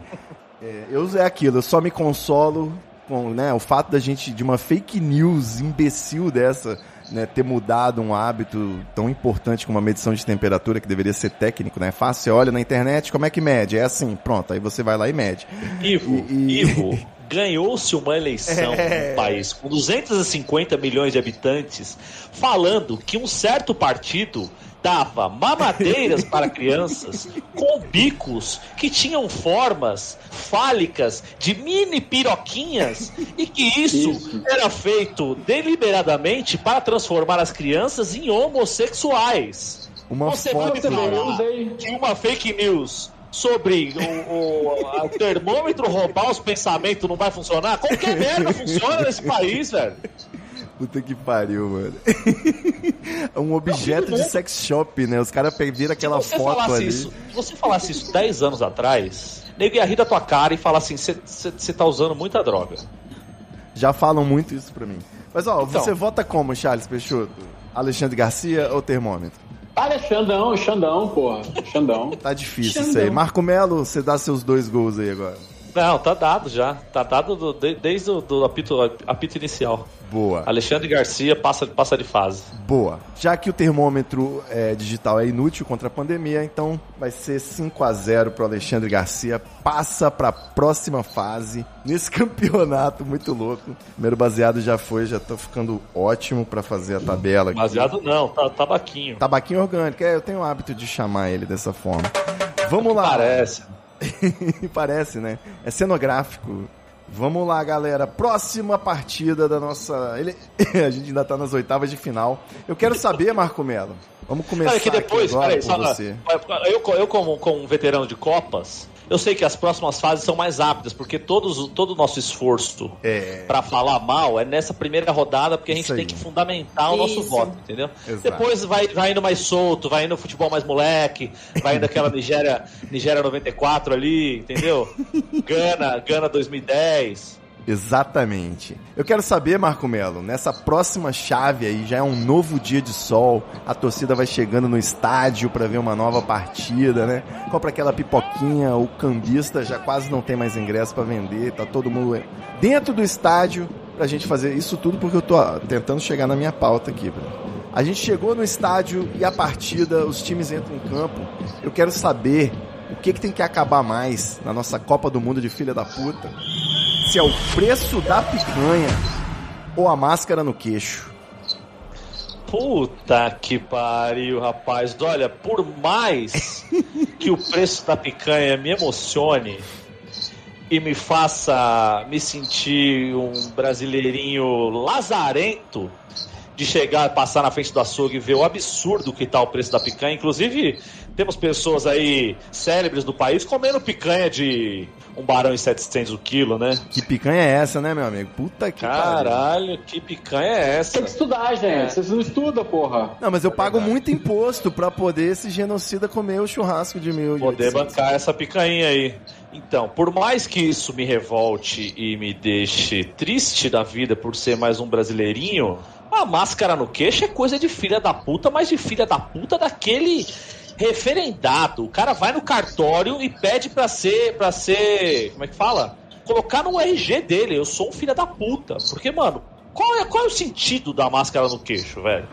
é, eu é aquilo, eu só me consolo com né, o fato da gente, de uma fake news imbecil dessa, né, ter mudado um hábito tão importante como a medição de temperatura, que deveria ser técnico, né? Fácil, você olha na internet, como é que mede? É assim, pronto, aí você vai lá e mede. Ivo, E- e- Ivo, ganhou-se uma eleição É. num país com 250 milhões de habitantes falando que um certo partido dava mamadeiras para crianças com bicos que tinham formas fálicas de mini piroquinhas e que isso, Isso. era feito deliberadamente para transformar as crianças em homossexuais. Uma Você foto. vai usei. de uma fake news sobre o, o- o termômetro roubar os pensamentos não vai funcionar? Qualquer merda funciona nesse país, velho. Puta que pariu, mano. um objeto de sex shop, né? Os caras viram aquela foto ali. isso, se você falasse isso 10 anos atrás, nego ia rir da tua cara e falar assim, você tá usando muita droga. Já falam muito isso pra mim. Mas ó, Então. você vota como, Charles Peixoto? Alexandre Garcia ou termômetro? Olha, Xandão, Xandão, porra. Xandão. Tá difícil Xandão. isso aí. Marco Melo, você dá seus dois gols aí agora. Não, tá dado já. Tá dado do- de- desde o do apito, apito inicial. Boa. Alexandre Garcia passa, passa de fase. Boa. Já que o termômetro é, digital é inútil contra a pandemia, então vai ser 5 a 0 pro Alexandre Garcia. Passa pra próxima fase nesse campeonato muito louco. Primeiro baseado já foi, já tô ficando ótimo pra fazer a tabela aqui. Baseado não, tá tabaquinho. Tabaquinho orgânico, é, eu tenho o hábito de chamar ele dessa forma. Vamos lá. Parece. Parece, né? É cenográfico. Vamos lá, galera. Próxima partida da nossa. Ele... a gente ainda tá nas oitavas de final. Eu quero saber, Marco Melo. Vamos começar Olha que depois, peraí, só, você. eu, eu como, como um veterano de Copas, eu sei que as próximas fases são mais rápidas, porque todos, todo o nosso esforço É. pra falar mal é nessa primeira rodada, porque a gente tem que fundamentar o nosso Isso. voto, entendeu? Exato. Depois vai, vai indo mais solto, vai indo futebol mais moleque, vai indo aquela Nigéria, Nigéria 94 ali, entendeu? Gana, Gana 2010. Exatamente. Eu quero saber, Marco Melo, nessa próxima chave aí, já é um novo dia de sol, a torcida vai chegando no estádio pra ver uma nova partida, né? Compra aquela pipoquinha, o cambista já quase não tem mais ingresso pra vender, tá todo mundo dentro do estádio pra gente fazer isso tudo porque eu tô tentando chegar na minha pauta aqui, Bruno. A gente chegou no estádio e a partida, os times entram em campo. Eu quero saber o que, que tem que acabar mais na nossa Copa do Mundo de filha da puta se é o preço da picanha ou a máscara no queixo. Puta que pariu, rapaz. Olha, por mais que o preço da picanha me emocione e me faça me sentir um brasileirinho lazarento de chegar, passar na frente do açougue e ver o absurdo que tá o preço da picanha. Inclusive, temos pessoas aí célebres do país comendo picanha de um barão e 700 o quilo, né? Que picanha é essa, né, meu amigo? Puta que pariu. Caralho, que picanha é essa? Tem que estudar, gente. Vocês não estudam, porra. Não, mas eu pago muito imposto pra poder esse genocida comer o churrasco de mil. poder bancar essa picanha aí. Então, por mais que isso me revolte e me deixe triste da vida por ser mais um brasileirinho, a máscara no queixo é coisa de filha da puta, mas de filha da puta daquele referendado. O cara vai no cartório e pede pra ser, para ser, como é que fala? Colocar no RG dele, eu sou um filho da puta. Porque, mano, qual é, qual é o sentido da máscara no queixo, velho?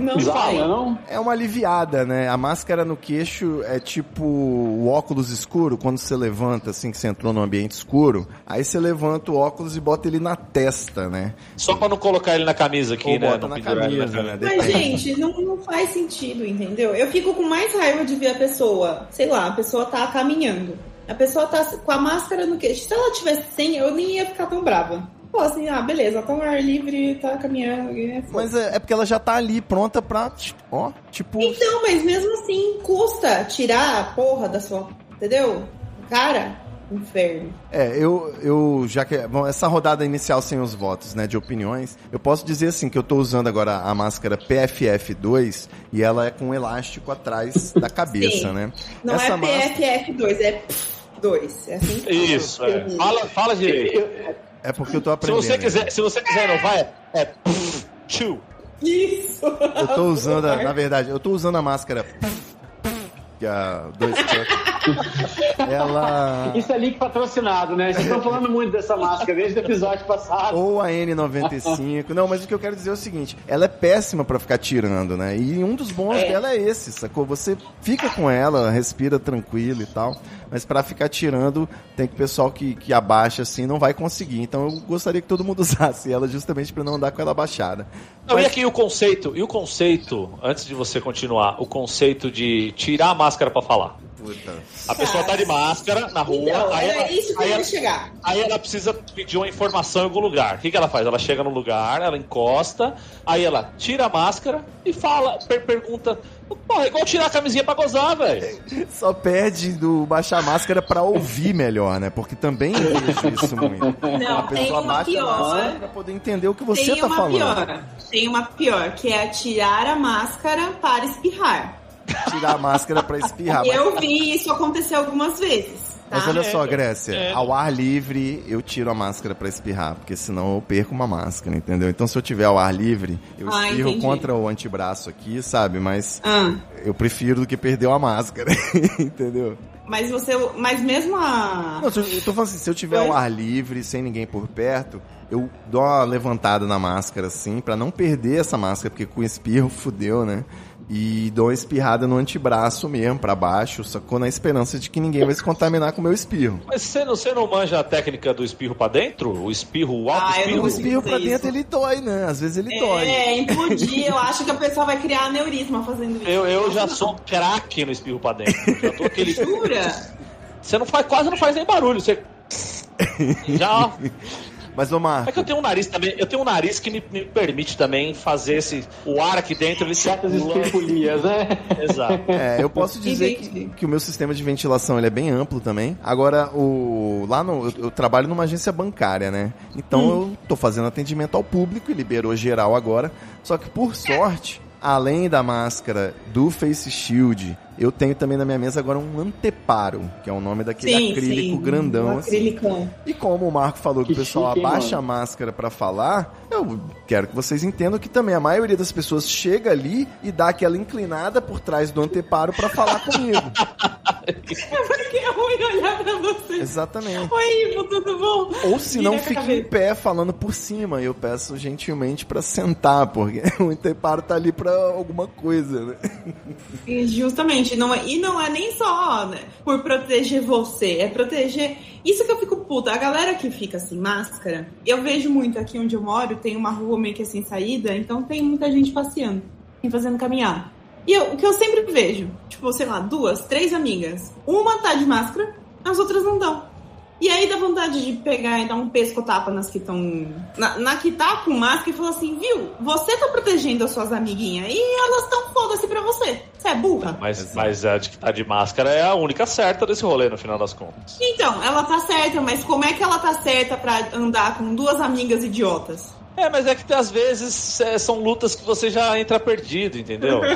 Não Bizarro, vai. não? É uma aliviada, né? A máscara no queixo é tipo o óculos escuro, quando você levanta, assim, que você entrou num ambiente escuro, aí você levanta o óculos e bota ele na testa, né? Só pra não colocar ele na camisa aqui, Ou né? bota Não na camisa, né? Mas, gente, não, não faz sentido, entendeu? Eu fico com mais raiva de ver a pessoa, sei lá, a pessoa tá caminhando. A pessoa tá com a máscara no queixo. Se ela tivesse sem, eu nem ia ficar tão brava. Pô, assim, ah, beleza, tá no ar livre, tá caminhando. é, Mas é, é porque ela já tá ali pronta pra, ó, tipo... Então, mas mesmo assim, custa tirar a porra da sua. Entendeu? Cara, inferno. É, eu, eu já que. Bom, essa rodada inicial sem os votos, né, de opiniões, eu posso dizer assim que eu tô usando agora a máscara PFF2 e ela é com um elástico atrás da cabeça, Sim. né? Não essa é PFF2, é PF2. É assim que Isso, fala. é. Fala, fala direito. É porque eu tô Se aprendendo. você quiser, se você quiser inovar, é, é pff, tchu. Isso! Eu tô usando, a- na verdade, eu tô usando a máscara. Que a dois Ela. Isso é link patrocinado, né? Vocês estão falando muito dessa máscara desde o episódio passado. Ou a N95. Não, mas o que eu quero dizer é o seguinte: ela é péssima pra ficar tirando, né? E um dos bons É. dela é esse, sacou? Você fica com ela, respira tranquilo e tal. Mas pra ficar tirando, tem que o pessoal que, que abaixa assim não vai conseguir. Então eu gostaria que todo mundo usasse ela justamente pra não andar com ela abaixada. Não, Mas- e aqui o conceito, e o conceito, antes de você continuar, o conceito de tirar a máscara pra falar. Puta. A pessoa tá de máscara na rua, Então, aí, ela, aí, ela, chegar. aí ela precisa pedir uma informação em algum lugar. O que, que ela faz? Ela chega no lugar, ela encosta, aí ela tira a máscara e fala, per- pergunta. Porra, é igual tirar a camisinha pra gozar, velho. Só pede do baixar a máscara pra ouvir melhor, né? Porque também eu vejo isso muito. Não, a tem pessoa uma baixa a máscara pior. pra poder entender o que você Tem tá uma falando. pior. Tem uma pior, que é tirar a máscara para espirrar. Tirar a máscara pra espirrar. Mas Eu vi isso acontecer algumas vezes. Tá? Mas olha só, Grécia, É. ao ar livre eu tiro a máscara pra espirrar, porque senão eu perco uma máscara, entendeu? Então se eu tiver ao ar livre, eu Ah, espirro entendi. contra o antebraço aqui, sabe? Mas Ah, eu prefiro do que perder uma máscara, entendeu? mas você. Mas mesmo a. Não, se eu, eu tô falando assim, se eu tiver ao ar livre, sem ninguém por perto, eu dou uma levantada na máscara assim, pra não perder essa máscara, porque com espirro fudeu, né? E dou uma espirrada no antebraço mesmo, pra baixo, sacou? Na esperança de que ninguém vai se contaminar com o meu espirro. Mas você não, você não manja a técnica do espirro pra dentro? O espirro, o alto Ah, eu espirro? não O espirro pra fazer dentro isso. ele dói, né? Às vezes ele dói. É, implodir. Eu acho que a pessoa vai criar aneurisma fazendo isso. Eu, eu já sou craque no espirro pra dentro. Já tô aquele. Jura? Você não faz, quase não faz nem barulho. Você. Já. Mas, ô É Marco, que eu tenho um nariz também. Eu tenho um nariz que me, me permite também fazer esse. O ar aqui dentro, ele Certas espirfulias, né? Exato. é, eu posso dizer que, que o meu sistema de ventilação ele é bem amplo também. Agora, o lá no, eu, eu trabalho numa agência bancária, né? Então eu tô fazendo atendimento ao público e liberou geral agora. Só que por sorte, além da máscara do Face Shield, eu tenho também na minha mesa agora um anteparo, que é o nome daquele Sim, acrílico sim. grandão Um assim. acrílicão. E como o Marco falou que, Que o pessoal chique, abaixa mano? a máscara pra falar, eu quero que vocês entendam que também a maioria das pessoas chega ali e dá aquela inclinada por trás do anteparo pra falar comigo. Porque é ruim olhar pra você. Exatamente. Oi, Ivo, tudo bom? Ou se não, fica em pé falando por cima. Eu peço gentilmente pra sentar, porque o anteparo tá ali pra alguma coisa, né? E Justamente, não é, e não é nem só né, por proteger você, é proteger. Isso que eu fico puta. A galera que fica sem máscara, eu vejo muito aqui onde eu moro, tem uma rua meio que sem saída, então tem muita gente passeando e fazendo caminhada. E eu- o que eu sempre vejo, tipo, sei lá, duas, três amigas. Uma tá de máscara, as outras não dão. E aí dá vontade de pegar e dar um pesco-tapa nas que estão. Na, na que tá com máscara e falar assim, viu? Você tá protegendo as suas amiguinhas e elas tão foda-se pra você. Você é burra. Mas, mas a de que tá de máscara é a única certa desse rolê, no final das contas. Então, ela tá certa, mas como é que ela tá certa pra andar com duas amigas idiotas? É, mas é que às vezes é, são lutas que você já entra perdido, entendeu?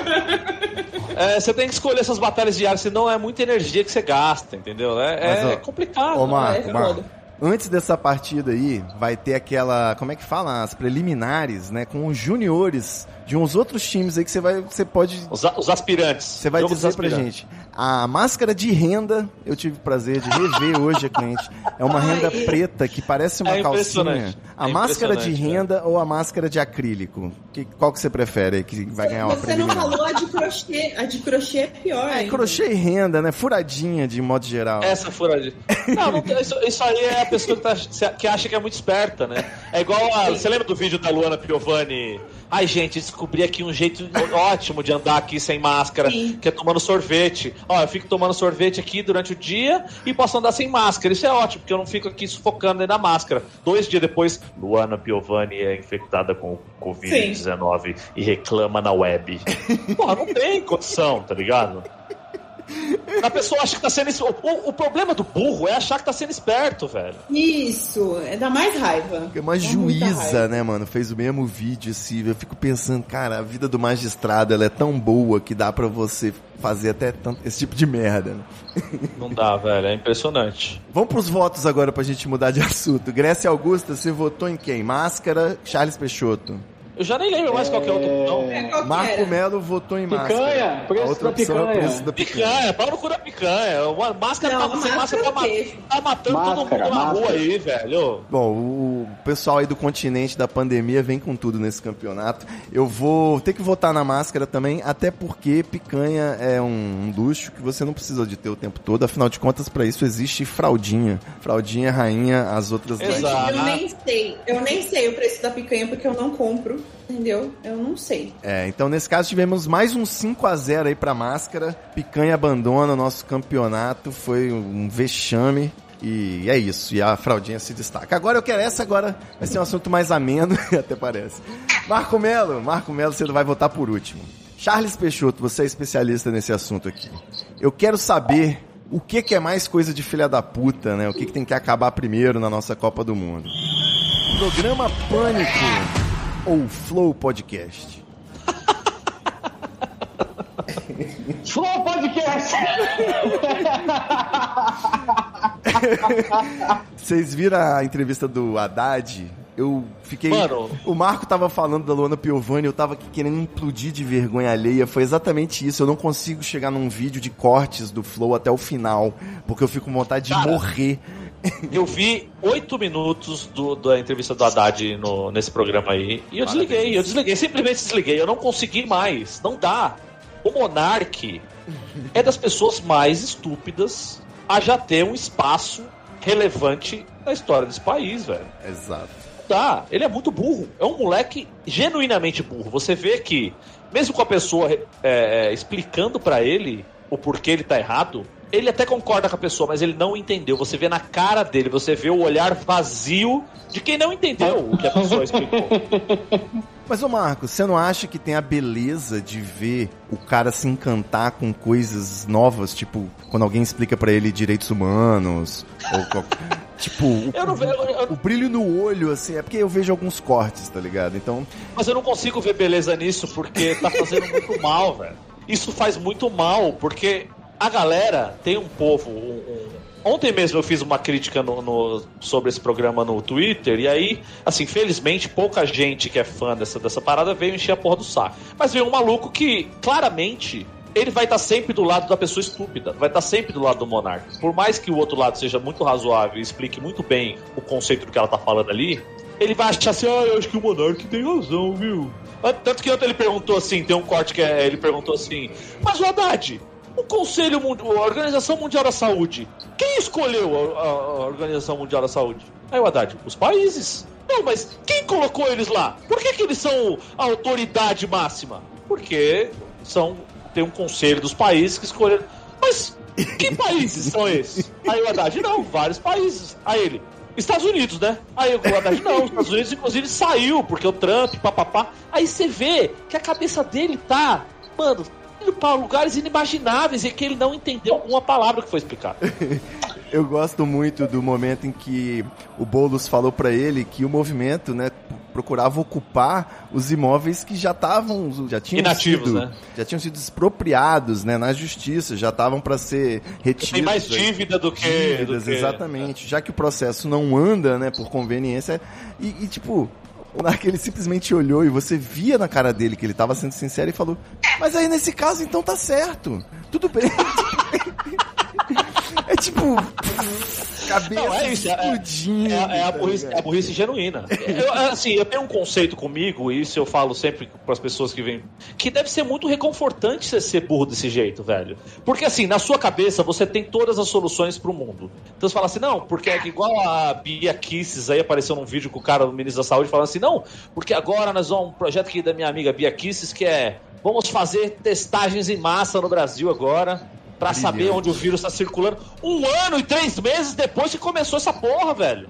É, você tem que escolher essas batalhas diárias, senão é muita energia que você gasta, entendeu? É, Mas, é ó, complicado. Ô, né? Marco, é Marco. foda. Antes dessa partida aí, vai ter aquela. Como é que fala? As preliminares, né? Com os juniores de uns outros times aí que você vai. Você pode. Os, os aspirantes. Você vai Jogo dizer pra gente. A máscara de renda, eu tive o prazer de rever hoje a cliente. É uma Ai. renda preta que parece uma É calcinha. A É máscara de renda ou a máscara de acrílico? Que, qual que você prefere aí que vai ganhar uma Você não falou a de crochê. A de crochê é pior. É, ainda. crochê e renda, né? Furadinha de modo geral. Essa furadinha. Não, não isso, isso aí é a pessoa que, tá- que acha que é muito esperta, né? É igual a. Você lembra do vídeo da Luana Piovani? Ai, gente, descobri aqui um jeito ótimo de andar aqui sem máscara, Sim. que é tomando sorvete. Ó, eu fico tomando sorvete aqui durante o dia e posso andar sem máscara. Isso é ótimo, porque eu não fico aqui sufocando dentro da máscara. Dois dias depois, Luana Piovani é infectada com Covid-19 e reclama na web. Porra, não tem condição, tá ligado? A pessoa acha que tá sendo. O, o problema do burro é achar que tá sendo esperto, velho. Isso, é dá mais raiva. Porque uma muita juíza, né, mano, fez o mesmo vídeo, assim. Eu fico pensando, cara, a vida do magistrado, ela é tão boa que dá pra você fazer até tanto, esse tipo de merda. né? Não dá, velho. É impressionante. Vamos pros votos agora pra gente mudar de assunto. Grécia Augusta, você votou em quem? Máscara, Charles Peixoto. Eu já nem lembro mais qual que é o outro opção. É, Marco? Melo votou em Picanha, máscara. preço a outra da opção é o picanha. preço da picanha. Picanha, pau no cu da picanha. Uma máscara Não, tá, máscara máscara tá, é tá matando todo Máscara, mundo na rua aí, velho. Bom, o pessoal aí do continente da pandemia vem com tudo nesse campeonato. Eu vou ter que votar na máscara também, até porque picanha é um, um luxo que você não precisa de ter o tempo todo. Afinal de contas, pra isso existe fraldinha. Fraldinha, rainha, as outras Exato. eu nem sei. Eu nem sei o preço da picanha porque eu não compro. Entendeu? Eu não sei. É, então nesse caso tivemos mais um 5 a 0 aí pra máscara. Picanha abandona o nosso campeonato, foi um vexame. E é isso, e a fraldinha se destaca. Agora eu quero essa, agora vai ser um assunto mais ameno, até parece. Marco Melo, Marco Melo, você vai votar por último. Charles Peixoto, você é especialista nesse assunto aqui. Eu quero saber o que, que é mais coisa de filha da puta, né? O que, que tem que acabar primeiro na nossa Copa do Mundo. Programa Pânico ou Flow Podcast? Flow Podcast! Vocês viram a entrevista do Haddad? Eu fiquei. Mano. O Marco tava falando da Luana Piovani, eu tava querendo implodir de vergonha alheia. Foi exatamente isso. Eu não consigo chegar num vídeo de cortes do Flow até o final, porque eu fico com vontade de Cara. morrer. Eu vi oito minutos do- da entrevista do Haddad no- nesse programa aí e eu desliguei, eu desliguei, simplesmente desliguei. Eu não consegui mais, não dá. O Monark é das pessoas mais estúpidas a já ter um espaço relevante na história desse país, velho. Exato. Dá. Ele é muito burro. É um moleque genuinamente burro. Você vê que, mesmo com a pessoa é, é, explicando pra ele o porquê ele tá errado, ele até concorda com a pessoa, mas ele não entendeu. Você vê na cara dele, você vê o olhar vazio de quem não entendeu o que a pessoa explicou. Mas, ô Marco, você não acha que tem a beleza de ver o cara se encantar com coisas novas, tipo, quando alguém explica pra ele direitos humanos, ou qual- tipo, o, Eu não vejo. eu- o brilho no olho, assim, é porque eu vejo alguns cortes, tá ligado? Então, Mas eu não consigo ver beleza nisso porque tá fazendo muito mal, velho. Isso faz muito mal, porque a galera tem um povo. um- um- Ontem mesmo eu fiz uma crítica no- no- sobre esse programa no Twitter, e aí, assim, felizmente, pouca gente que é fã dessa, dessa parada veio encher a porra do saco. Mas veio um maluco que, claramente, ele vai estar sempre do lado da pessoa estúpida, vai estar sempre do lado do monarca. Por mais que o outro lado seja muito razoável e explique muito bem o conceito do que ela tá falando ali, ele vai achar assim, ah, eu acho que o monarca tem razão, viu? Ah, Tanto que ontem ele perguntou assim, tem um corte que é, ele perguntou assim, mas o Haddad, o Conselho Mundial, a Organização Mundial da Saúde, quem escolheu a, a- a Organização Mundial da Saúde? Aí o Haddad, os países. Não, mas quem colocou eles lá? Por que, que eles são a autoridade máxima? Porque são tem um conselho dos países que escolheram. Mas que países são esses? Aí o Haddad, não, vários países. Aí ele, Estados Unidos, né? Aí o Haddad, não, os Estados Unidos inclusive saiu, porque o Trump, papapá. Aí você vê que a cabeça dele tá, mano, indo para lugares inimagináveis e que ele não entendeu uma palavra que foi explicada. eu gosto muito do momento em que o Boulos falou pra ele que o movimento, né, procurava ocupar os imóveis que já estavam, já tinham Inativos, sido, né? já tinham sido expropriados, né, na justiça, já estavam pra ser retidos. Tem mais dívida do que. dívidas, do que- exatamente. Já que o processo não anda, né, por conveniência. E, e, tipo, o Monark, ele simplesmente olhou e você via na cara dele que ele tava sendo sincero e falou: Mas aí nesse caso, então tá certo. Tudo bem. é tipo. Cabeça Não, é isso, é- explodindo. É, é a tá burrice, é a burrice genuína. Eu, assim, eu tenho um conceito comigo, e isso eu falo sempre para as pessoas que vêm, que deve ser muito reconfortante você ser burro desse jeito, velho. Porque assim, na sua cabeça você tem todas as soluções pro mundo. Então você fala assim, não, porque é igual a Bia Kisses aí apareceu num vídeo com o cara do ministro da Saúde falando assim, não, porque agora nós vamos um projeto aqui da minha amiga Bia Kisses que é vamos fazer testagens em massa no Brasil agora. Pra saber onde o vírus tá circulando. Um ano e três meses depois que começou essa porra, velho.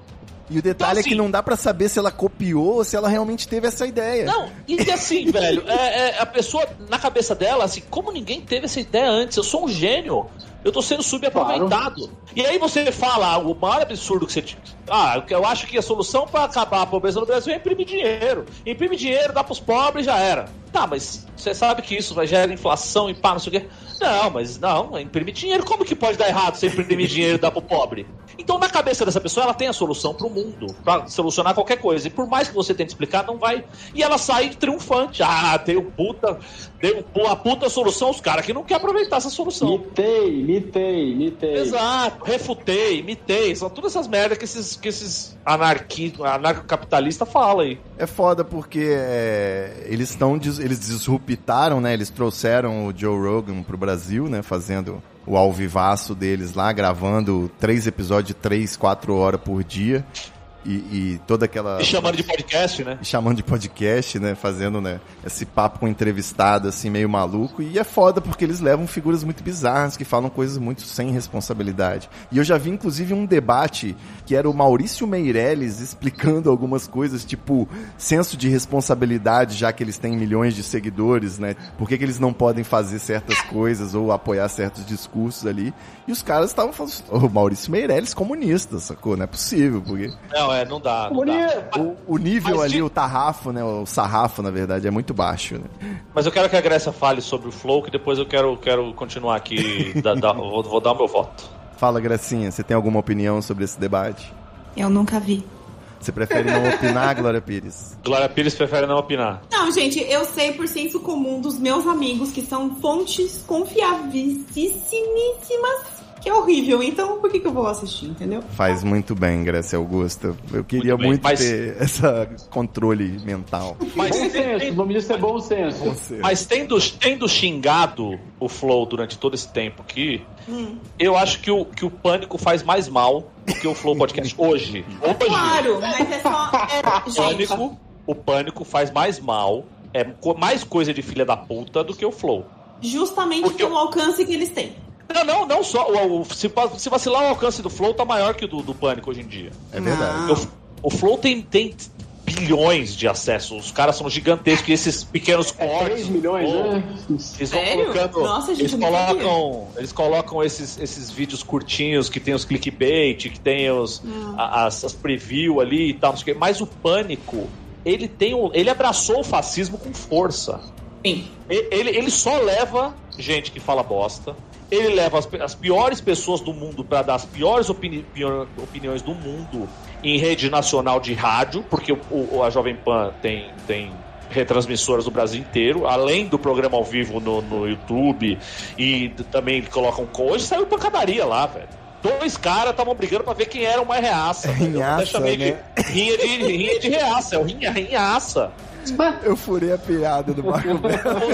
E o detalhe Então, é que assim- não dá pra saber se ela copiou ou se ela realmente teve essa ideia. Não, e assim, velho, é, é, a pessoa, na cabeça dela, assim, como ninguém teve essa ideia antes? Eu sou um gênio. Eu tô sendo subaproveitado. E aí você fala, ah, o maior absurdo que você. tinha- Ah, eu acho que a solução pra acabar a pobreza no Brasil é imprimir dinheiro. Imprime dinheiro, dá pros pobres já era. Tá, mas você sabe que isso vai gerar inflação e pá, não sei o quê. Não, mas não, imprimir dinheiro, como que pode dar errado você imprimir dinheiro e dar pro pobre? Então, na cabeça dessa pessoa, ela tem a solução pro mundo, pra solucionar qualquer coisa. E por mais que você tente explicar, não vai. E ela sai triunfante. Ah, tem um puta. Tem a puta solução, os caras que não querem aproveitar essa solução. Mitei, mitei, mitei. Exato, refutei, imitei, são todas essas merdas que esses, que esses anarqui, anarcocapitalistas falam aí. É foda porque é, eles estão eles disruptaram, né? Eles trouxeram o Joe Rogan pro Brasil, né? Fazendo o alvivaço deles lá, gravando três episódios de três, quatro horas por dia. E, e toda aquela. E chamando de podcast, né? e chamando de podcast, né? Fazendo, né? Esse papo com entrevistado, assim, meio maluco. E é foda porque eles levam figuras muito bizarras que falam coisas muito sem responsabilidade. E eu já vi, inclusive, um debate que era o Maurício Meirelles explicando algumas coisas, tipo, senso de responsabilidade, já que eles têm milhões de seguidores, né? Por que, que eles não podem fazer certas coisas ou apoiar certos discursos ali? E os caras estavam falando, o Maurício Meirelles comunista, sacou? Não é possível, porque Não, é, não dá. Não dá. O, o nível Mas ali, de- o tarrafo, né? O sarrafo, na verdade, é muito baixo, né? Mas eu quero que a Grécia fale sobre o Flow, que depois eu quero, quero continuar aqui. da- da- vou, vou dar o meu voto. Fala, Gracinha, você tem alguma opinião sobre esse debate? Eu nunca vi. Você prefere não opinar, Glória Pires? Glória Pires prefere não opinar. Não, gente, eu sei por senso comum dos meus amigos que são fontes confiabilíssimas é horrível. Então, por que, que eu vou assistir, entendeu? Faz muito bem, Gracia Augusta. Eu queria muito, Muito mas- ter essa controle mental. Mas, Bom senso, o nome disso é bom senso. Você. mas tendo, tendo xingado o Flow durante todo esse tempo aqui, eu acho que o, que o Pânico faz mais mal do que o Flow Podcast hoje. Hoje, Claro, mas é só. É, gente, Pânico, o Pânico faz mais mal, é mais coisa de filha da puta do que o Flow. justamente Porque pelo alcance que eles têm. Não, não, não só. O, o- se, se vacilar, o alcance do Flow tá maior que o do, do Pânico hoje em dia. É verdade. O, o Flow tem, tem bilhões de acessos. Os caras são gigantescos e esses pequenos É cortes. 3 milhões, Pô, né? Eles vão Sério? colocando. Nossa, gente, eles colocam, eles colocam esses, esses vídeos curtinhos que tem os clickbait, que tem os, Hum. as, as preview ali e tal. Mas o pânico, ele tem o, ele abraçou o fascismo com força. Sim. Ele, ele só leva gente que fala bosta. Ele leva as, as piores pessoas do mundo para dar as piores opini- pior- opiniões do mundo em rede nacional de rádio, porque o, o- a Jovem Pan tem, tem retransmissoras do Brasil inteiro, além do programa ao vivo no, no YouTube e também colocam. co- Hoje saiu pancadaria lá, velho. Dois caras estavam brigando pra ver quem era o mais reaça. Rinhaça, né? de rinha de, rinha de reaça, é o rinha, rinhaça. Eu furei a piada do Marco Belo.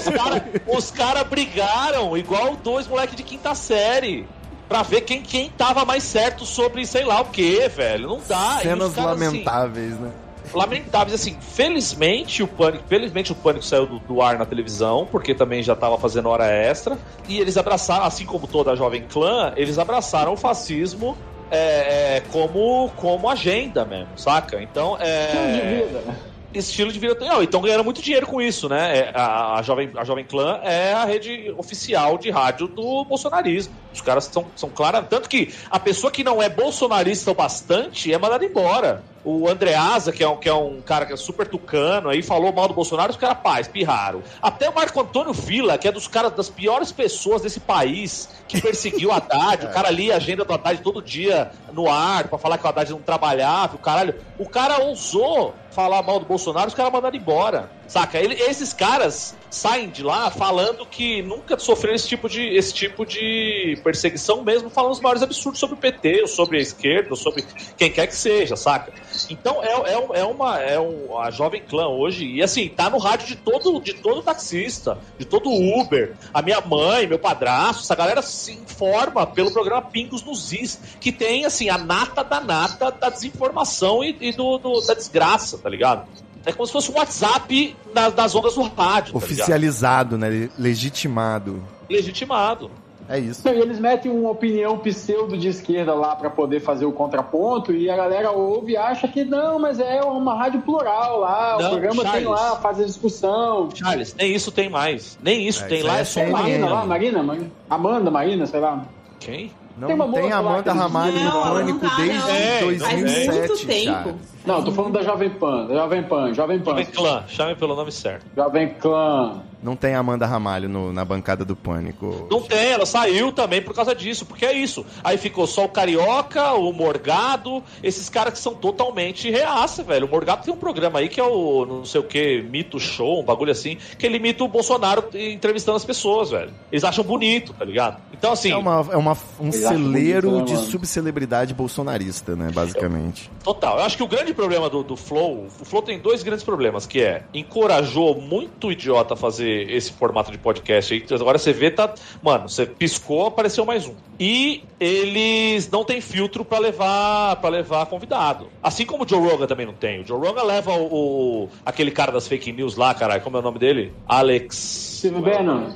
Os caras cara brigaram igual dois moleques de quinta série. Pra ver quem, quem tava mais certo sobre sei lá o que, velho. Não dá. Cenas os caras, assim, lamentáveis, né? lamentáveis, assim. Felizmente o Pânico, felizmente o Pânico saiu do, do ar na televisão, porque também já tava fazendo hora extra. E eles abraçaram, assim como toda a Jovem Clã, eles abraçaram o fascismo é, é, como, como agenda mesmo, saca? Então, é Estilo de vida. Não, então ganharam muito dinheiro com isso, né? É, A, a, Jovem, a Jovem Clã é a rede oficial de rádio do bolsonarismo. Os caras são, são claros. Tanto que a pessoa que não é bolsonarista o bastante é mandada embora. O Andreasa, que é, um, que é um cara que é super tucano, aí falou mal do Bolsonaro, os caras, pá, espirraram. Até o Marco Antônio Villa, que é dos caras das piores pessoas desse país, que perseguiu o Haddad, o cara lia a agenda do Haddad todo dia no ar, pra falar que o Haddad não trabalhava, o caralho. O cara ousou falar mal do Bolsonaro, os caras mandaram embora. Saca? Ele- esses caras saem de lá falando que nunca sofreram esse tipo de, esse tipo de perseguição mesmo, falando os maiores absurdos sobre o PT, ou sobre a esquerda, ou sobre quem quer que seja, saca? Então é, é, é uma é um, a Jovem Clã hoje, e assim, tá no rádio de todo, de todo taxista, de todo Uber, a minha mãe, meu padrasto, essa galera se informa pelo programa Pingos nos Is, que tem assim a nata da nata da desinformação e, e do, do- da desgraça, tá ligado? É como se fosse um WhatsApp das, das ondas do rádio, tá? Oficializado, né? Legitimado. Legitimado. É isso. Não, e eles metem uma opinião pseudo de esquerda lá pra poder fazer o contraponto e a galera ouve e acha que não, mas é uma rádio plural lá, Não, o programa tem Charles. lá, faz a discussão. Charles, nem isso tem mais. Nem isso É, tem lá, é é só. Marina lá, Marina. Marina, Amanda, Marina, sei lá. Quem? Não Tem uma tem Amanda Ramalho no Pânico tá, desde. É, Faz 2007, muito tempo. Charles. Não, eu tô falando da Jovem Pan, da Jovem Pan, Jovem Pan. Jovem Clã, chame pelo nome certo. Jovem Clã. Não tem Amanda Ramalho no- na bancada do Pânico. Não tem, ela saiu também por causa disso, porque é isso. Aí ficou só o Carioca, o Morgado, esses caras que são totalmente reaça, velho. O Morgado tem um programa aí que é o não sei o que, Mito Show, um bagulho assim, que ele imita o Bolsonaro entrevistando as pessoas, velho. Eles acham bonito, tá ligado? Então, assim, É, uma, é uma, um celeiro bonito, né, de subcelebridade bolsonarista, né? Basicamente. Total. Eu acho que o grande problema do, do Flow, o Flow tem dois grandes problemas, que é encorajou muito idiota a fazer esse formato de podcast aí. Agora você vê, tá. Mano, você piscou, apareceu mais um. E eles não têm filtro pra levar para levar convidado. Assim como o Joe Rogan também não tem. O Joe Rogan leva o, o- aquele cara das fake news lá, caralho. Como é o nome dele? Alex. Steve Bannon.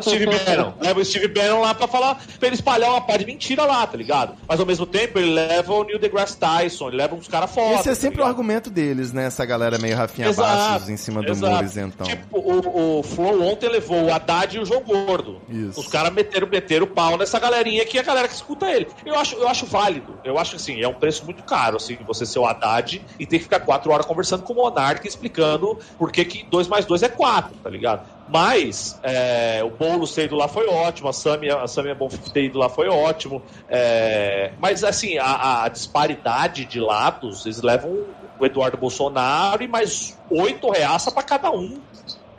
Steve Bannon. Leva o Steve Bannon lá pra falar, pra ele espalhar uma parte de mentira lá, tá ligado? Mas ao mesmo tempo ele leva o Neil deGrasse Tyson, ele leva uns caras foda. Esse é tá sempre o argumento deles, né? Essa galera meio Rafinha Exato, Bastos em cima do exato. muro isentão. Tipo, o, o Flow ontem levou o Haddad e o João Gordo. Isso. Os caras meteram, meteram o pau nessa galerinha que é a galera que escuta ele. Eu acho, eu acho válido. Eu acho assim, é um preço muito caro, assim, você ser o Haddad e ter que ficar quatro horas conversando com o Monark explicando por que que 2 mais 2 é 4, tá ligado? Mas é, o Boulos ter ido lá foi ótimo, a Samia, a Samia Bonfim ter ido lá foi ótimo. É, mas assim, a, a disparidade de lados, eles levam o Eduardo Bolsonaro e mais oito reaça para cada um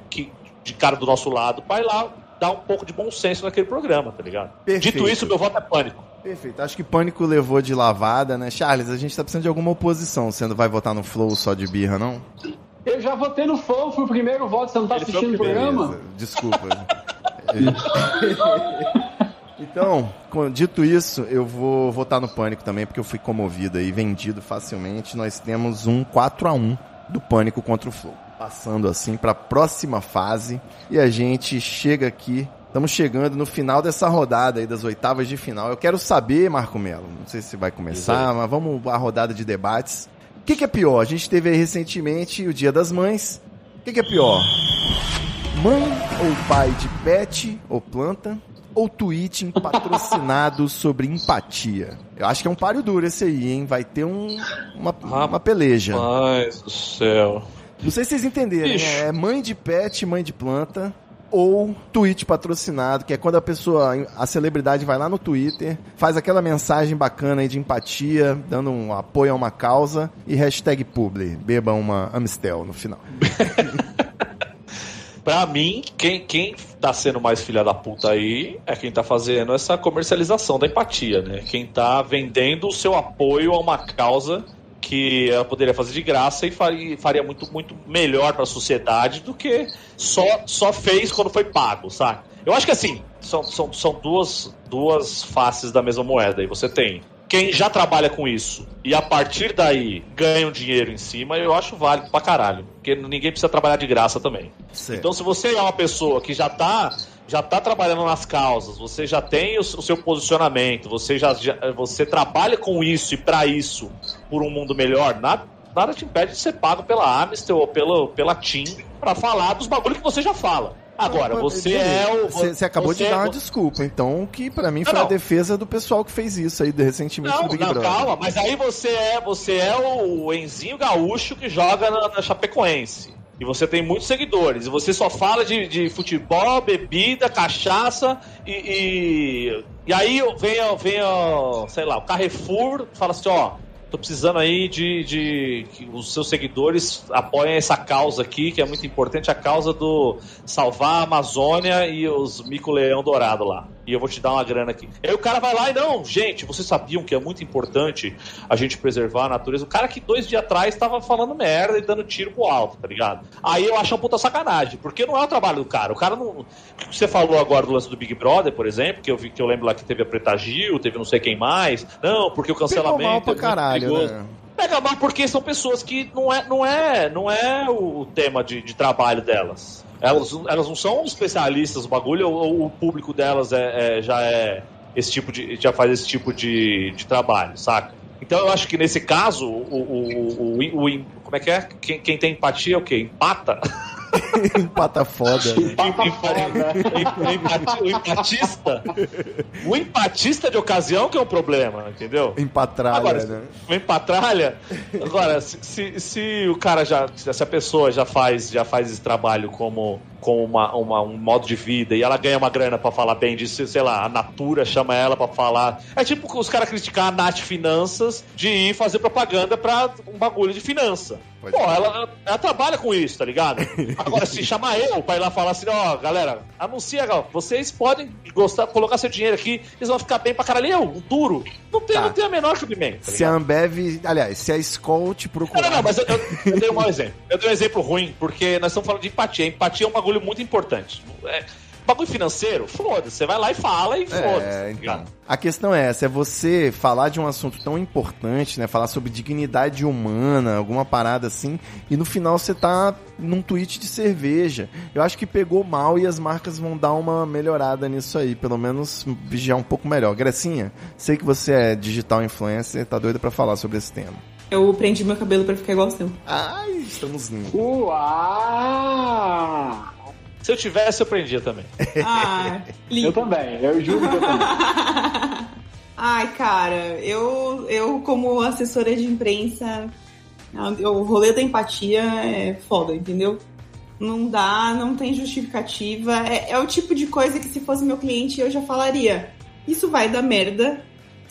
que, de cara do nosso lado ir lá dar um pouco de bom senso naquele programa, tá ligado? Perfeito. Dito isso, meu voto é pânico. Perfeito. Acho que Pânico levou de lavada, né? Charles, a gente tá precisando de alguma oposição. Você não vai votar no Flow só de birra, não? Eu já votei no Flow, fui o primeiro voto, você não tá Ele foi assistindo o programa? Beleza, Desculpa. então, dito isso, eu vou votar no Pânico também, porque eu fui comovido aí, vendido facilmente. Nós temos um 4 a 1 do Pânico contra o Flow. Passando assim para a próxima fase. E a gente chega aqui. Estamos chegando no final dessa rodada aí das oitavas de final. Eu quero saber, Marco Melo, não sei se vai começar, mas vamos à rodada de debates. O que, que é pior? A gente teve aí recentemente o Dia das Mães. O que, que é pior? Mãe ou pai de pet ou planta? Ou tweeting patrocinado sobre empatia? Eu acho que é um páreo duro esse aí, hein? Vai ter um, uma, uma peleja. Mas do céu. Não sei se vocês entenderam, né? É mãe de pet, mãe de planta. Ou tweet patrocinado, que é quando a pessoa, a celebridade vai lá no Twitter, faz aquela mensagem bacana aí de empatia, dando um apoio a uma causa e hashtag publi, beba uma Amstel no final. Pra mim, quem, quem tá sendo mais filha da puta aí é quem tá fazendo essa comercialização da empatia, né? Quem tá vendendo o seu apoio a uma causa que ela poderia fazer de graça e faria, muito, muito melhor pra sociedade do que só, só fez quando foi pago, sabe? Eu acho que assim, são, são, são duas, duas faces da mesma moeda. E você tem quem já trabalha com isso e a partir daí ganha um dinheiro em cima, eu acho válido pra caralho. Porque ninguém precisa trabalhar de graça também. Certo. Então, se você é uma pessoa que já está já tá trabalhando nas causas, você já tem o, o seu posicionamento, você já, já- você trabalha com isso e para isso por um mundo melhor, nada, nada te impede de ser pago pela Amstel ou pela, pela TIM para falar dos bagulhos que você já fala. Agora, você é o. Você, você acabou você de dar é- uma desculpa, então, que pra mim Não, foi a não. defesa do pessoal que fez isso aí recentemente Não, no Big não, Brother. calma, mas aí você é, você é o Enzinho Gaúcho que joga na, na Chapecoense. E você tem muitos seguidores. E você só fala de, de futebol, bebida, cachaça e. E, e aí vem, vem sei lá, o Carrefour fala assim, ó. Tô precisando aí de, de que os seus seguidores apoiem essa causa aqui, que é muito importante, a causa do salvar a Amazônia e os mico-leão dourado lá. E eu vou te dar uma grana aqui. Aí o cara vai lá e não, gente, vocês sabiam que é muito importante a gente preservar a natureza? O cara que dois dias atrás tava falando merda e dando tiro pro alto, tá ligado? Aí eu acho uma puta sacanagem, porque não é o trabalho do cara. O cara não. O que você falou agora do lance do Big Brother, por exemplo, que eu vi que eu lembro lá que teve a Preta Gil, teve não sei quem mais. Não, porque o Pegou cancelamento. mal pra é caralho, né? Pega mal porque são pessoas que não é, não é, não é o tema de, de trabalho delas. Elas, elas não são especialistas no bagulho, ou, o público delas é, é- já é esse tipo de. já faz esse tipo de, de trabalho, saca? Então eu acho que nesse caso, o, o, o, o- o- como é que é? Quem, quem tem empatia é o quê? Empata? Empata foda. né? Pata foda. o, empati- o empatista? O empatista de ocasião que é o problema, entendeu? Empatralha, Agora, né? vem pra tralha. Agora, se, se, se o cara já. Se a pessoa já faz, já faz esse trabalho como, como uma, uma- um modo de vida e ela ganha uma grana pra falar bem disso, sei lá, a Natura chama ela pra falar. É tipo os caras criticar a Nath Finanças de ir fazer propaganda pra um bagulho de finança. Pode Pô, ela, ela, trabalha com isso, tá ligado? Agora, se chamar eu pra ir lá falar assim, ó, galera, anuncia, vocês podem gostar, colocar seu dinheiro aqui, eles vão ficar bem pra caralho. Eu, um duro. Não tem, Tá. não tem a menor cabimento. Tá Se a? Ambev, aliás, se a Skol te Não, procurar... não, não, mas eu, eu, eu dei um mau exemplo. Eu dei um exemplo ruim, porque nós estamos falando de empatia. Empatia é um bagulho muito importante. É, bagulho financeiro, foda-se. Você vai lá e fala e foda-se. É, então. A questão é essa, é você falar de um assunto tão importante, né? Falar sobre dignidade humana, alguma parada assim, e no final você tá num tweet de cerveja. Eu acho que pegou mal e as marcas vão dar uma melhorada nisso aí, pelo menos vigiar um pouco melhor. Grecinha, sei que você é digital influencer, tá doida pra falar sobre esse tema. Eu prendi meu cabelo pra ficar igual ao seu. Ai, estamos lindos. Uau! Se eu tivesse, eu prendia também. Ah, Eu lindo. também, eu juro que eu também. Ai, cara, eu, eu como assessora de imprensa, o rolê da empatia é foda, entendeu? Não dá, não tem justificativa. É, é o tipo de coisa que se fosse meu cliente eu já falaria. Isso vai dar merda.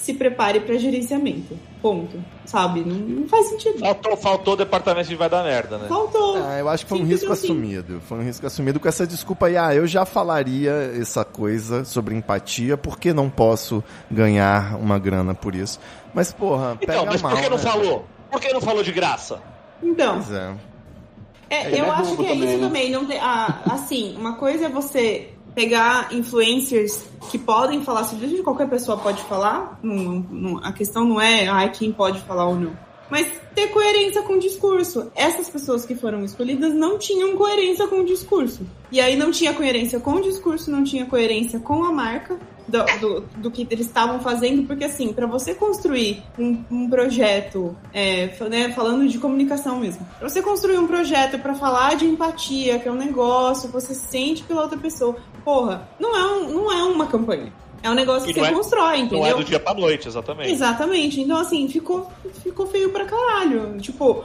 Se prepare para gerenciamento. Ponto. Sabe? Não, não faz sentido. Faltou, faltou o departamento de vai dar merda, né? Faltou. Ah, eu acho que foi um Simples risco assim. assumido. Foi um risco assumido com essa desculpa aí. Ah, eu já falaria essa coisa sobre empatia, por que não posso ganhar uma grana por isso? Mas, porra, pega Então, mas mal, por que não né? falou? Por que não falou de graça? Então, Pois é. É, Ele eu é acho que é também, isso né? também. Não tem, ah, assim, uma coisa é você pegar influencers que podem falar sobre isso, qualquer pessoa pode falar. Não- não- a questão não é ai, quem pode falar ou não. Mas ter coerência com o discurso. Essas pessoas que foram escolhidas não tinham coerência com o discurso. E aí não tinha coerência com o discurso, não tinha coerência com a marca do, do, do que eles estavam fazendo, porque assim, para você construir um, um projeto, é, né, falando de comunicação mesmo, pra você construir um projeto para falar de empatia, que é um negócio, você sente pela outra pessoa, porra, não é, um, não é uma campanha. É um negócio que não você é- constrói, entendeu? Não é do dia pra noite, exatamente. Exatamente. Então, assim, ficou, ficou feio pra caralho. Tipo,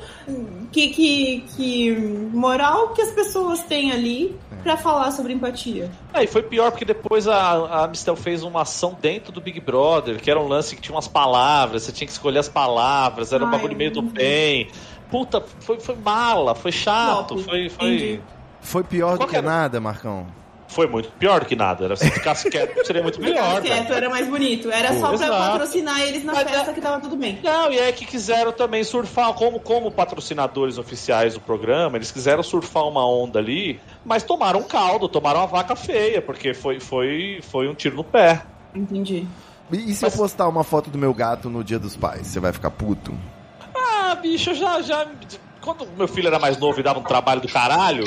que, que, que moral que as pessoas têm ali pra falar sobre empatia? É, e foi pior porque depois a, a Mistel fez uma ação dentro do Big Brother, que era um lance que tinha umas palavras, você tinha que escolher as palavras, era um Ai, bagulho meio do vi. bem. Puta, foi, foi mala, foi chato, foi, foi, entendi. Foi pior do Qual que que era? nada, Marcão. Foi muito pior do que nada. Era, se ficasse quieto, seria muito melhor. quieto, velho. era mais bonito. Era só pra Exato. patrocinar eles na Mas festa é- que tava tudo bem. Não, e é que quiseram também surfar, como, como patrocinadores oficiais do programa, eles quiseram surfar uma onda ali, mas tomaram um caldo, tomaram uma vaca feia, porque foi, foi, foi um tiro no pé. Entendi. E, se Mas- eu postar uma foto do meu gato no dia dos pais? Você vai ficar puto? Ah, bicho, já, já. Quando meu filho era mais novo e dava um trabalho do caralho,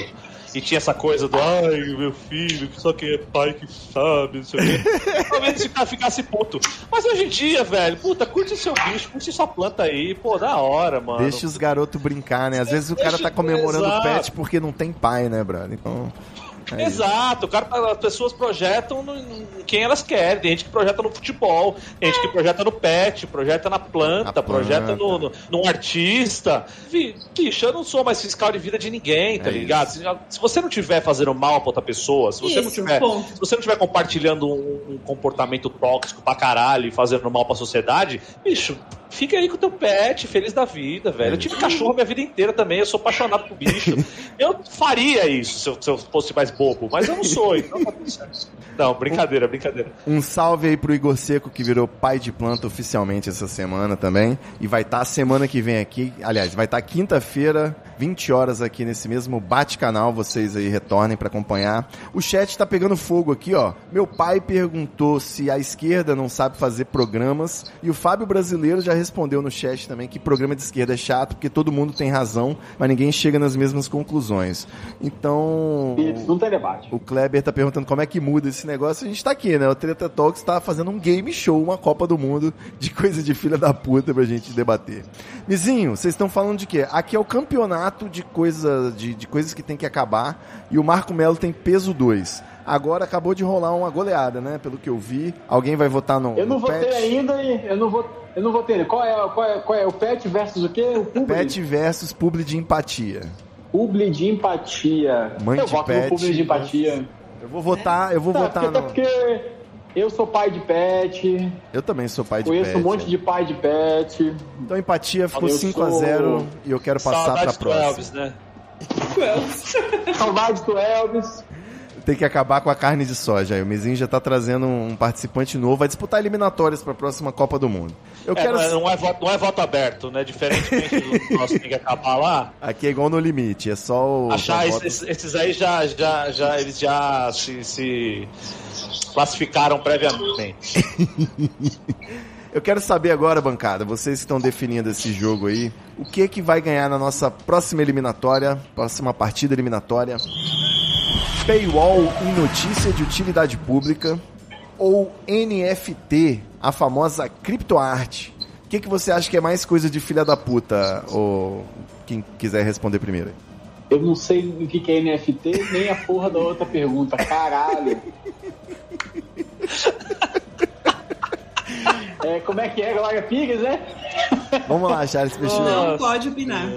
e tinha essa coisa do ai, meu filho, que só quem é pai que sabe, não sei o quê. Talvez esse cara ficasse puto. Mas hoje em dia, velho, puta, curte seu bicho, curte sua planta aí, pô, da hora, mano. Deixa os garotos brincar, né? Às vezes o cara tá comemorando o pet porque não tem pai, né, brother? Então. É. Exato, o cara, as pessoas projetam no, em quem elas querem. Tem gente que projeta no futebol, tem gente que projeta no pet, projeta na planta, Na planta. projeta no, no, num artista. Bicho, eu não sou mais fiscal de vida de ninguém, tá É ligado? Se, se você não tiver fazendo mal pra outra pessoa, se você não Isso, tiver. ponto. Se você não estiver compartilhando um, um comportamento tóxico pra caralho e fazendo mal pra sociedade, bicho, fica aí com o teu pet, feliz da vida, velho. Eu tive cachorro a minha vida inteira também, eu sou apaixonado por bicho. Eu faria isso se eu, se eu fosse mais bobo, mas eu não sou, então tá tudo certo. Não, brincadeira, brincadeira. Um salve aí pro Igor Seco, que virou pai de planta oficialmente essa semana também. E vai estar semana que vem aqui. Aliás, vai estar quinta-feira, 20 horas aqui nesse mesmo bate-canal. Vocês aí retornem pra acompanhar. O chat tá pegando fogo aqui, ó. Meu pai perguntou se a esquerda não sabe fazer programas. E o Fábio Brasileiro já respondeu no chat também que programa de esquerda é chato porque todo mundo tem razão, mas ninguém chega nas mesmas conclusões. Então. Isso, não tem debate. O Kleber tá perguntando como é que muda esse negócio. A gente tá aqui, né? O Treta Talks tá fazendo um game show, uma Copa do Mundo de coisa de filha da puta pra gente debater. Mizinho, vocês estão falando de quê? Aqui é o campeonato de, coisa, de, de coisas que tem que acabar e o Marco Melo tem peso 2. Agora acabou de rolar uma goleada, né? Pelo que eu vi. Alguém vai votar no, Eu não no votei Pet? ainda e eu não vou. Eu não votei. Qual é, qual, é, qual é o pet versus o quê? O publi? Pet versus Publi de empatia. Publi de empatia. Mãe eu de voto pet no publi de empatia. Eu vou votar, eu vou Tá, votar porque, até no. porque eu sou pai de pet, Eu também sou pai de conheço pet. um monte de pai de pet. Então empatia ficou Eu 5 a sou- 0 e eu quero passar pra Saudades do próxima. Elvis, né? Saudades do Elvis. Tem que acabar com a carne de soja. O Mizinho já tá trazendo um participante novo, vai disputar eliminatórias pra próxima Copa do Mundo. Eu É, quero. não, é, não é voto, não é voto aberto, né? Diferentemente do nosso tem que acabar lá. Aqui é igual no limite, é só o. Achar voto- esses, esses aí já, já, já, eles já se, se classificaram previamente. Eu quero saber agora, bancada, vocês que estão definindo esse jogo aí, o que que vai ganhar na nossa próxima eliminatória, próxima partida eliminatória? Paywall em notícia de utilidade pública ou NFT, a famosa criptoarte? O que que você acha que é mais coisa de filha da puta? Ou quem quiser responder primeiro? Eu não sei o que que é NFT, nem a porra da outra pergunta. Caralho. É, como é que é, Glória Pires, né? Vamos lá, Charles Peixinho. Não pode opinar.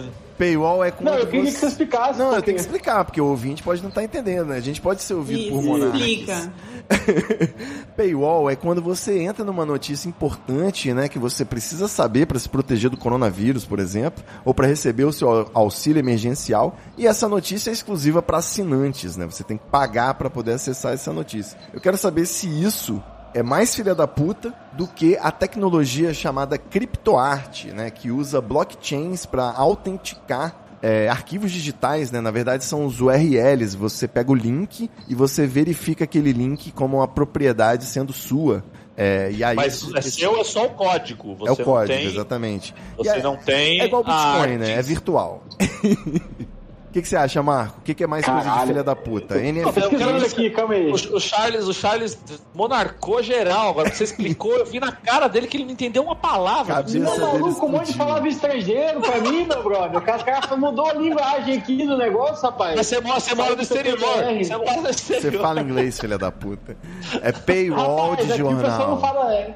Paywall é quando Não, eu queria você... que você explicasse. Não, eu porque- tenho que explicar, porque o ouvinte pode não estar entendendo, né? A gente pode ser ouvido por Isso, monarcas. explica. Paywall é quando você entra numa notícia importante, né, que você precisa saber para se proteger do coronavírus, por exemplo, ou para receber o seu auxílio emergencial, e essa notícia é exclusiva para assinantes, né? Você tem que pagar para poder acessar essa notícia. Eu quero saber se isso é mais filha da puta do que a tecnologia chamada criptoarte, né, que usa blockchains para autenticar é, arquivos digitais, né? Na verdade são os URLs. Você pega o link e você verifica aquele link como uma propriedade sendo sua. É, e aí Mas é seu é só o código. Você é o código, tem, exatamente. Você aí- não tem. é igual o Bitcoin, né? É virtual. O que, que você acha, Marco? O que, que é mais coisa de Caralho. filha da puta? Tô NFT. pesquisando aqui, calma aí. O, o Charles, o Charles monarcou geral. Agora que você explicou, eu vi na cara dele que ele não entendeu uma palavra. Cabeça Não, maluco, um monte de palavra estrangeiro pra mim, meu brother. O cara, mudou a linguagem aqui do negócio, rapaz. Mas você mora, você mora no exterior. Você mora no Você exterior. fala inglês, filha da puta. É paywall Rapaz, de jornal. fala. É.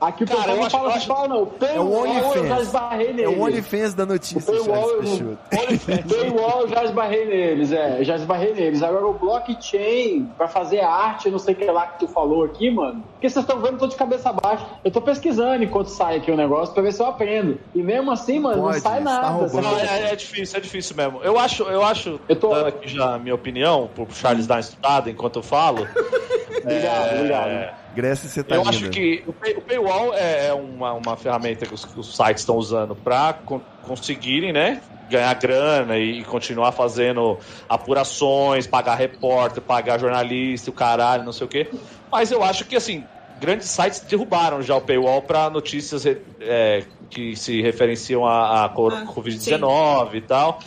Aqui o Cara, pessoal eu não acho- fala eu de acho- fala, não. É o Paywall, eu já OnlyFans. esbarrei É nele. o OnlyFans da notícia, Paywall, Charles eu- Peixoto. Paywall, eu já esbarrei neles, é, já esbarrei neles. Agora o blockchain, pra fazer arte, não sei o que lá que tu falou aqui, mano. Porque vocês estão vendo, eu tô de cabeça baixa. Eu tô pesquisando enquanto sai aqui o negócio pra ver se eu aprendo. E mesmo assim, mano, Pode, não sai tá nada. Você Não, é, é difícil, é difícil mesmo. Eu acho, eu acho, Eu tô- dando aqui já a minha opinião, pro Charles dar uma estudada enquanto eu falo. Obrigado, obrigado. Grécia, você tá eu acho que o, pay- o paywall é é uma, uma ferramenta que os, que os sites estão usando para conseguirem, né? Ganhar grana e continuar fazendo apurações, pagar repórter, pagar jornalista, o caralho, não sei o quê. Mas eu acho que, assim, grandes sites derrubaram já o paywall para notícias é, que se referenciam à, à cor- Ah, Covid-19 e tal.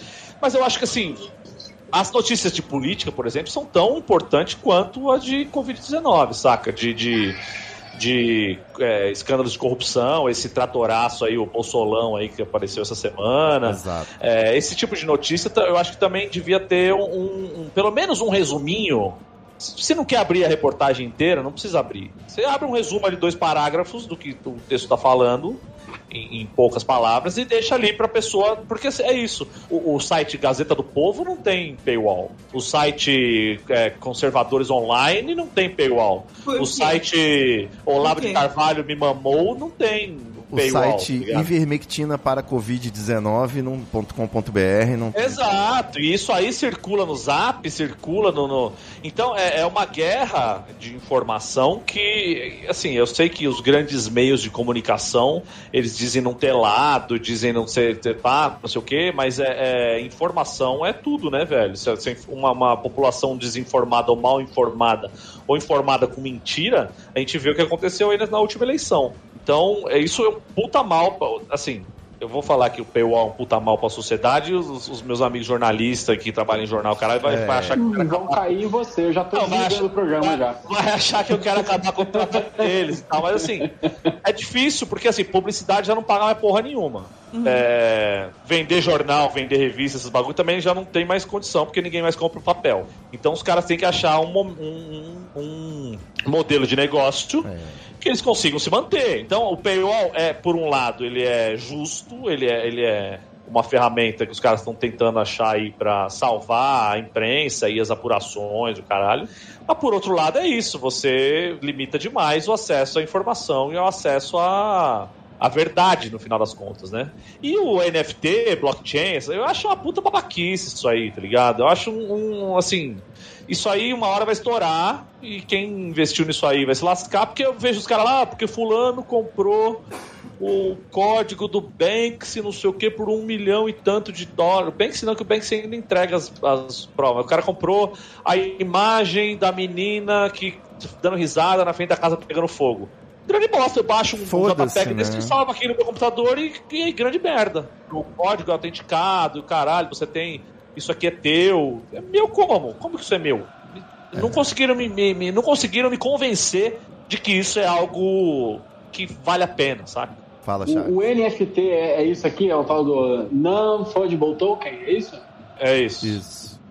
Mas eu acho que, assim, as notícias de política, por exemplo, são tão importantes quanto a de Covid-19, saca? De, de, de é, escândalos de corrupção, esse tratoraço aí, o Bolsolão aí que apareceu essa semana. Exato. É, esse tipo de notícia, eu acho que também devia ter um, um- pelo menos um resuminho. Se você não quer abrir a reportagem inteira, não precisa abrir. Você abre um resumo de dois parágrafos do que o texto está falando, em, em poucas palavras, e deixa ali para a pessoa. Porque é isso. O, o site Gazeta do Povo não tem paywall. O site é, Conservadores Online não tem paywall. O site Olavo de Carvalho me mamou não tem O paywall. site tá ivermectina para covid-19 não-. Exato, e isso aí circula no zap, circula no. no- Então é, é uma guerra de informação que, assim, eu sei que os grandes meios de comunicação eles dizem não ter lado, dizem não ser, ter, ah, não sei o quê, mas é, é- informação é tudo, né, velho? Se, se uma, uma população desinformada ou mal informada ou informada com mentira, a gente vê o que aconteceu aí na, na última eleição. Então, é, isso é um puta mal, pra- assim, eu vou falar que o paywall é um puta mal pra sociedade e os, os meus amigos jornalistas que trabalham em jornal, caralho, vai, É. vai achar que Vão acabar. cair em você, eu já tô desligando achar, o programa vai- já. vai achar que eu quero acabar com o trabalho deles e tal, mas assim, é difícil, porque assim, publicidade já não paga mais porra nenhuma. É, vender jornal, vender revista, esses bagulho também já não tem mais condição, porque ninguém mais compra o papel. Então os caras têm que achar um, um- um modelo de negócio É. que eles consigam se manter. Então, o paywall é, por um lado, ele é justo, ele é, ele é uma ferramenta que os caras estão tentando achar aí para salvar a imprensa e as apurações, o caralho. Mas por outro lado é isso, você limita demais o acesso à informação e o acesso à, à verdade, no final das contas, né? E o NFT, blockchain, eu acho uma puta babaquice isso aí, tá ligado? Eu acho um, um, assim... Isso aí uma hora vai estourar e quem investiu nisso aí vai se lascar, porque eu vejo os caras lá, ah, porque fulano comprou o código do Banksy, não sei o que, por um milhão e tanto de dólares. Banksy não, que o Banksy ainda entrega as, as provas. O cara comprou a imagem da menina que dando risada na frente da casa pegando fogo. Grande bosta, eu baixo um JPEG desse né? e salvo aqui no meu computador e, e grande merda. O código é autenticado, caralho, você tem. Isso aqui é teu. É meu como? Como que isso é meu? Não conseguiram me, me- me- não conseguiram me convencer de que isso é algo que vale a pena, sabe? Fala, Charles. O, o NFT é, é isso aqui, é o tal do Non-Fungible Token, é isso? É isso. Isso.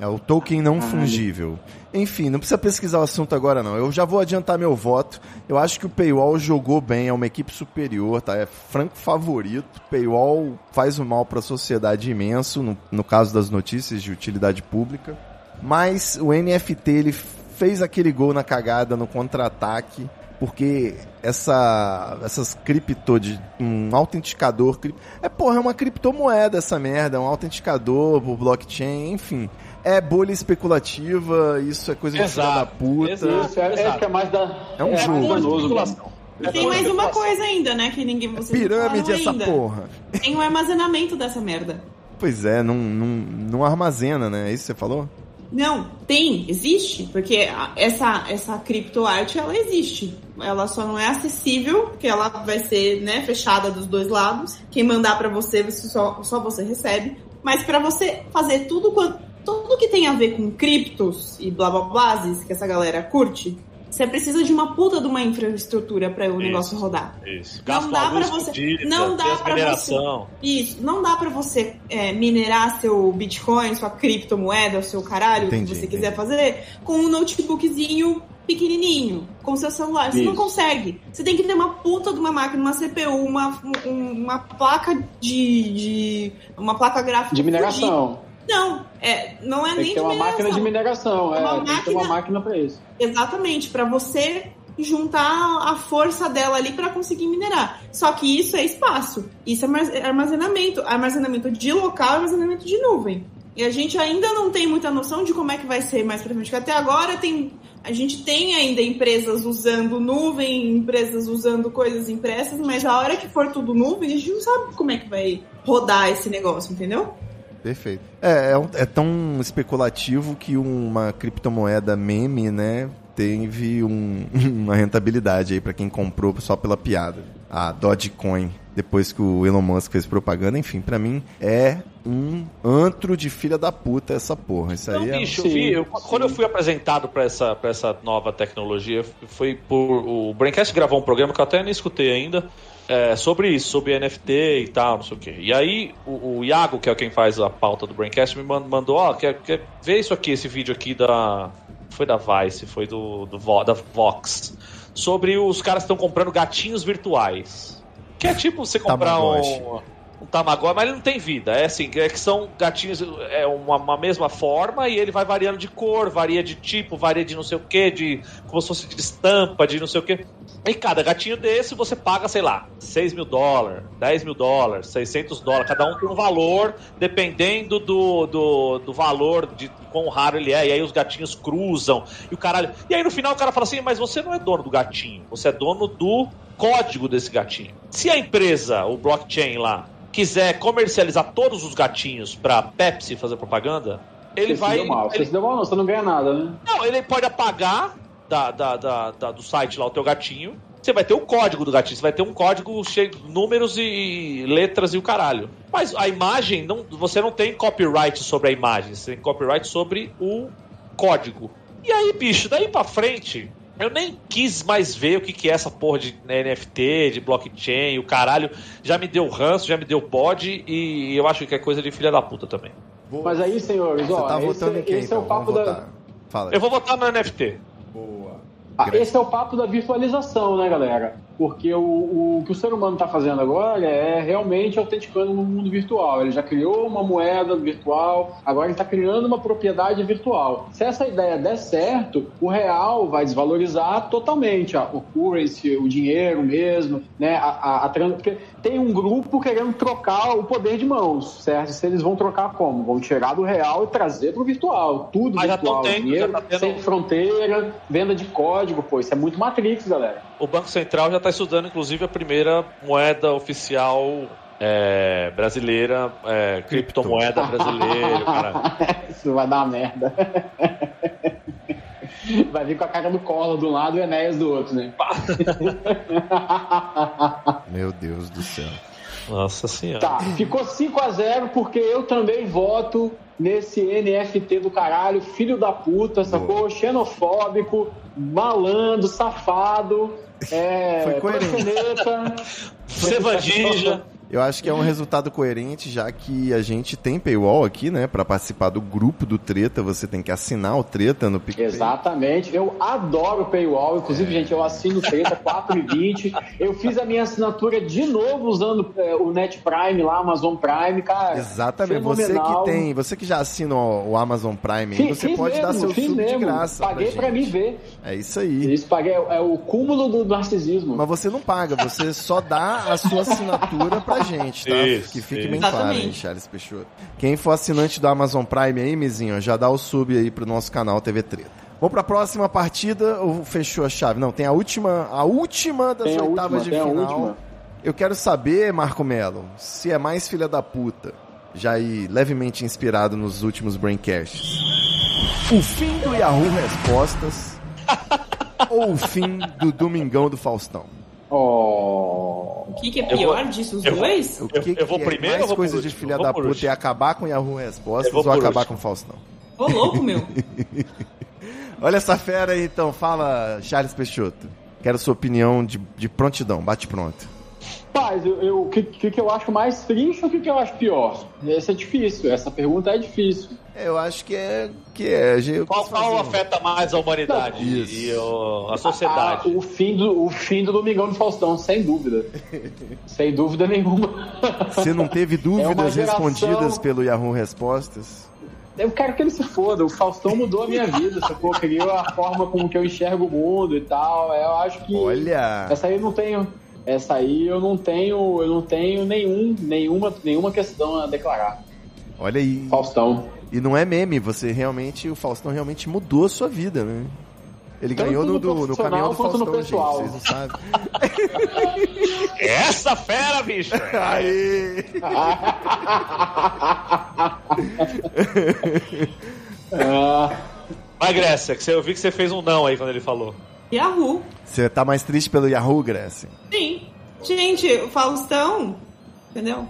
É o token não fungível. Enfim, não precisa pesquisar o assunto agora não. Eu já vou adiantar meu voto. Eu acho que o Paywall jogou bem, é uma equipe superior, tá? É franco favorito. Paywall faz um mal para a sociedade imenso, no, no caso das notícias de utilidade pública. Mas o NFT ele fez aquele gol na cagada no contra-ataque porque essa essas cripto de um autenticador é porra é uma criptomoeda essa merda um autenticador por blockchain enfim é bolha especulativa isso é coisa de filha da puta exato, isso, é, é, é mais da é um é jogo é tem mais uma coisa ainda, né? Que ninguém você Pirâmide essa ainda. porra. Tem o um armazenamento dessa merda. Pois é, não, não, não armazena, né? É isso que você falou? Não, tem, existe, porque essa, essa criptoarte, ela existe. Ela só não é acessível, porque ela vai ser né, fechada dos dois lados. Quem mandar para você, você só, só você recebe. Mas para você fazer tudo, tudo que tem a ver com criptos e blá blá blá, que essa galera curte, você precisa de uma puta de uma infraestrutura para o negócio rodar. Isso. Gasto não dá para você, não dá para você. Isso, não dá para você é, minerar seu Bitcoin, sua criptomoeda, seu caralho, o que você quiser entendi. fazer, com um notebookzinho pequenininho, com seu celular. Você Isso. não consegue. Você tem que ter uma puta de uma máquina, uma CPU, uma, uma placa de, de uma placa gráfica de mineração. Não, é, não é tem nem que ter uma máquina de mineração, é, uma tem máquina, uma máquina para isso. Exatamente, para você juntar a força dela ali para conseguir minerar. Só que isso é espaço, isso é armazenamento, armazenamento de local, armazenamento de nuvem. E a gente ainda não tem muita noção de como é que vai ser mais pra frente. Porque até agora tem, a gente tem ainda empresas usando nuvem, empresas usando coisas impressas, mas a hora que for tudo nuvem, a gente não sabe como é que vai rodar esse negócio, entendeu? Perfeito. É, é, é, tão especulativo que uma criptomoeda meme, né, teve um, uma rentabilidade aí para quem comprou só pela piada. A Dogecoin, depois que o Elon Musk fez propaganda, enfim, para mim é um antro de filha da puta essa porra. Isso aí Não, é... bicho, sim, vi, eu, quando eu fui apresentado para essa, pra essa nova tecnologia, foi por. O Braincast gravou um programa que eu até nem escutei ainda é, sobre isso, sobre NFT e tal, não sei o quê. E aí o, o Iago, que é quem faz a pauta do Braincast, me mandou, ó, oh, quer, quer ver isso aqui, esse vídeo aqui da. Foi da Vice, foi do, do da Vox. Sobre os caras que estão comprando gatinhos virtuais. Que é tipo você comprar um um Tamagotchi, mas ele não tem vida. É assim, é que são gatinhos, é uma, uma, mesma forma e ele vai variando de cor, varia de tipo, varia de não sei o que, de como se fosse de estampa, de não sei o que. E cada gatinho desse você paga, sei lá, 6 mil dólares, 10 mil dólares, 600 dólares. Cada um tem um valor dependendo do, do, do valor, de quão raro ele é. E aí os gatinhos cruzam e o caralho. E aí no final o cara fala assim: Mas você não é dono do gatinho, você é dono do código desse gatinho. Se a empresa, o blockchain lá, quiser comercializar todos os gatinhos pra Pepsi fazer propaganda, ele vai. Se deu mal. Ele... Você se deu mal, não, você não ganha nada, né? Não, ele pode apagar da, da, da, da, do site lá o teu gatinho. Você vai ter o código do gatinho, você vai ter um código cheio de números e letras e o caralho. Mas a imagem, não, você não tem copyright sobre a imagem, você tem copyright sobre o código. E aí, bicho, daí pra frente, eu nem quis mais ver o que, que é essa porra de NFT, de blockchain, o caralho. Já me deu ranço, já me deu bode e eu acho que é coisa de filha da puta também. Mas aí, senhores, ó, tá esse, quem, esse então? é o papo da. Eu vou votar no NFT. Ah, esse é o papo da virtualização, né, galera? Porque o, o que o ser humano está fazendo agora é realmente autenticando no mundo virtual. Ele já criou uma moeda virtual, agora ele está criando uma propriedade virtual. Se essa ideia der certo, o real vai desvalorizar totalmente a, o currency, o dinheiro mesmo, né? A, a, a porque tem um grupo querendo trocar o poder de mãos, certo? Se eles vão trocar como? Vão tirar do real e trazer para o virtual. Tudo Mas virtual. Tendo, dinheiro tá tendo... sem fronteira, venda de código, pô. Isso é muito Matrix, galera. O Banco Central já está estudando, inclusive, a primeira moeda oficial é, brasileira, é, criptomoeda brasileira, cara. Isso vai dar uma merda. Vai vir com a cara do colo do lado e o Enéas do outro, né? Meu Deus do céu. Nossa senhora. Tá, ficou 5 a 0 porque eu também voto nesse NFT do caralho, filho da puta, sacou? Xenofóbico, malandro, safado, é, Foi coerente. Você Eu acho que é um resultado coerente, já que a gente tem paywall aqui, né? Pra participar do grupo do Treta, você tem que assinar o Treta no PicPay. Exatamente. Eu adoro paywall. Inclusive, gente, eu assino o Treta 4,20. Eu fiz a minha assinatura de novo usando é, o Net Prime lá, Amazon Prime, cara. Exatamente. Você fenomenal. que tem, você que já assina o Amazon Prime, Fiz- você fiz pode dar mesmo, seu fiz sub de mesmo. graça. Paguei pra, pra mim ver. É isso aí. Isso, paguei. É o cúmulo do narcisismo. Mas você não paga, você só dá a sua assinatura pra gente, tá? Isso, que fique isso. bem claro, Exatamente. hein, Charles Peixoto. Quem for assinante do Amazon Prime aí, Mizinho, já dá o sub aí pro nosso canal TV Treta. Vamos pra próxima partida, ou fechou a chave? Não, tem a última, a última das Tem a oitavas última, de a final. última. Eu quero saber, Marco Melo, se é mais filha da puta, já aí levemente inspirado nos últimos Braincasts. O fim do Yahoo Respostas ou o fim do Domingão do Faustão? Oh. O que, que é Eu pior vou- disso, os eu vou- dois? O que, Eu- eu vou que primeiro é ou mais vou coisa por de filha Eu da puta é acabar com o Yahoo Respostas Eu ou acabar último. com o Faustão? Ô, louco, meu. Olha essa fera aí, então. Fala, Charles Peixoto. Quero sua opinião de, de prontidão. Bate pronto. Paz, eu, eu- o que, que, que eu acho mais triste ou o que, que eu acho pior? Essa é difícil, essa pergunta é difícil. É, eu acho que é... Que é eu Qual, qual afeta mais a humanidade Isso. e o- a sociedade? Ah, o, fim do, o fim do Domingão do Faustão, sem dúvida. sem dúvida nenhuma. Você não teve É dúvidas uma geração- respondidas pelo Yahoo Respostas? Eu quero que ele se foda. O Faustão mudou a minha vida, sacou? Criou a forma como que eu enxergo o mundo e tal. Eu acho que. Olha... Essa aí eu não tenho. Essa aí eu não tenho. Eu não tenho nenhum, nenhuma, nenhuma questão a declarar. Olha aí. Faustão. E não é meme, você realmente... O Faustão realmente mudou a sua vida, né? Ele Tanto ganhou no, no do, no profissional caminhão do quanto no Faustão, gente. pessoal. Vocês não sabem. Essa fera, bicho! Aê! Ah, Vai, Grécia, que você, eu vi que você fez um não aí quando ele falou. Yahoo. Você tá mais triste pelo Yahoo, Grécia? Sim. Gente, o Faustão, entendeu?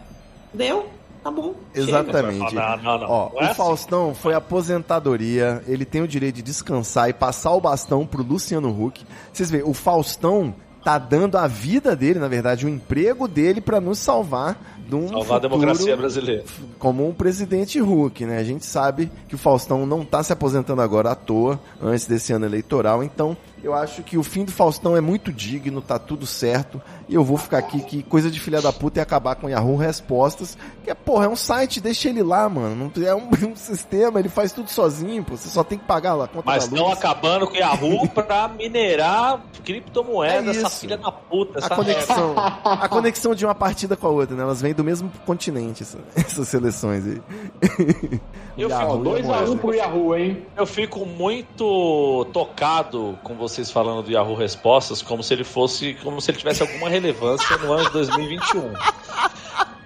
Deu? Tá bom. Exatamente. Não, não, não. Ó, é o assim. Faustão foi aposentadoria, ele tem o direito de descansar e passar o bastão pro Luciano Huck. Vocês veem, o Faustão tá dando a vida dele, na verdade, o emprego dele pra nos salvar de um Salvar a democracia brasileira. como um presidente Huck, né? A gente sabe que o Faustão não tá se aposentando agora à toa, antes desse ano eleitoral, então eu acho que o fim do Faustão é muito digno, tá tudo certo, e eu vou ficar aqui que coisa de filha da puta é acabar com o Yahoo Respostas, que é, porra, é um site, deixa ele lá, mano, é um, um sistema, ele faz tudo sozinho, pô, você só tem que pagar lá a Mas estão acabando com o Yahoo pra minerar criptomoeda, É essa filha da puta, A essa conexão, a conexão de uma partida com a outra, né? Elas vêm do mesmo continente, essa- essas seleções aí. Eu Yahoo fico e a 2x1 moeda. pro Yahoo, hein? Eu fico muito tocado com vocês falando do Yahoo Respostas, como se ele fosse, como se ele tivesse alguma relevância no ano de 2021.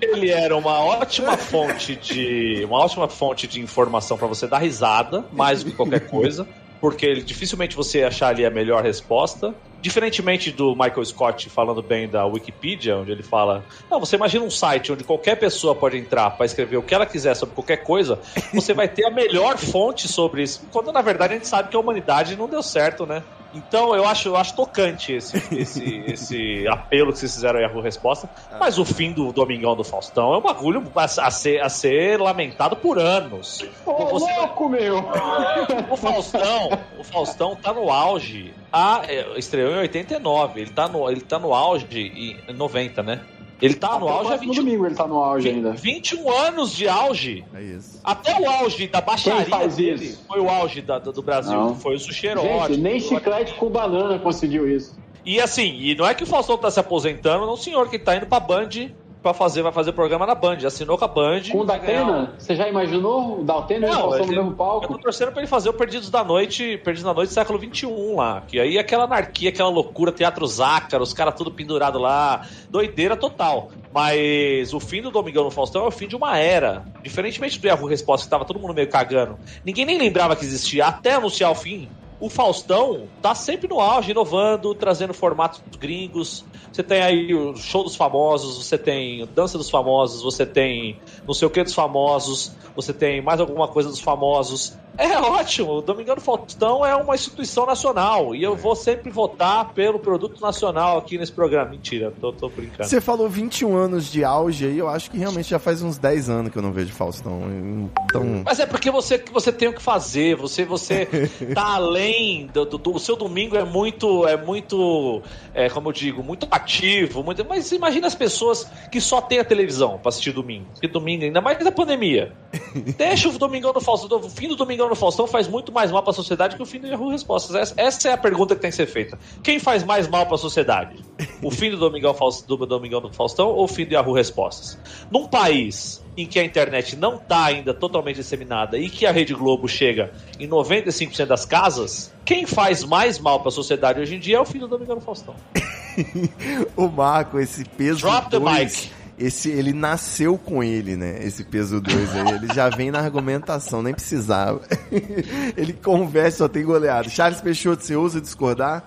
Ele era uma ótima fonte de, uma ótima fonte de informação para você dar risada, mais do que qualquer coisa, porque dificilmente você ia achar ali a melhor resposta. Diferentemente do Michael Scott falando bem da Wikipedia, onde ele fala: Não, você imagina um site onde qualquer pessoa pode entrar para escrever o que ela quiser sobre qualquer coisa, você vai ter a melhor fonte sobre isso. Quando na verdade a gente sabe que a humanidade não deu certo, né? Então eu acho, eu acho tocante esse, esse, esse apelo que vocês fizeram aí a resposta. Mas o fim do Domingão do Faustão é um bagulho a, a ser, a ser lamentado por anos. Ô, Você- louco, meu! o Faustão, o Faustão tá no auge. Ah, é, estreou em 89. Ele tá no, ele tá no auge em 90, né? Ele tá no Até o auge há próximo 20, domingo ele tá no auge 20, ainda. 21 anos de auge. É isso. Até o auge da baixaria Quem faz dele isso? foi o auge da- do, do Brasil. Não. Foi o sushi Gente, nem chiclete com banana conseguiu isso. E assim, e não é que o Faustão tá se aposentando, não, senhor, que tá indo pra Band pra fazer, vai fazer programa na Band. Assinou com a Band. Com o Datena, você já imaginou o Datena e o no mesmo Eu palco? tô torcendo pra ele fazer o Perdidos da Noite, Perdidos da Noite século XXI lá. Que aí aquela anarquia, aquela loucura, teatro zácaro, os caras tudo pendurado lá. Doideira total. Mas o fim do Domingão no Faustão é o fim de uma era. Diferentemente do Yahoo Resposta, que tava todo mundo meio cagando. Ninguém nem lembrava que existia até anunciar o fim. O Faustão tá sempre no auge, inovando, trazendo formatos gringos. Você tem aí o show dos famosos, você tem dança dos famosos, você tem não sei o que dos famosos, você tem mais alguma coisa dos famosos. É ótimo, o Domingão Faustão é uma instituição nacional e eu vou sempre votar pelo produto nacional aqui nesse programa. Mentira, tô, tô brincando. Você falou 21 anos de auge aí, eu acho que realmente já faz uns 10 anos que eu não vejo Faustão. Então. Mas é porque você, você tem o que fazer, você, você tá além do, do, do o seu domingo é muito, é muito, é, como eu digo, muito ativo, muito, mas imagina as pessoas que só tem a televisão pra assistir domingo, porque domingo, ainda mais na pandemia. Deixa o Domingão do Faustão, o fim do Domingão no Faustão faz muito mais mal para a sociedade que o fim do Yahoo Respostas. Essa, é a pergunta que tem que ser feita. Quem faz mais mal para a sociedade? O fim do Domingão, do Domingão do Faustão ou o fim do Yahoo Respostas? Num país em que a internet não está ainda totalmente disseminada e que a Rede Globo chega em 95% das casas, quem faz mais mal para a sociedade hoje em dia é o fim do Domingão do Faustão. o Marco, esse peso Drop the mic esse ele nasceu com ele, né? Esse peso 2 aí. Ele já vem na argumentação, nem precisava. ele conversa, só tem goleado. Charles Peixoto, você ousa discordar?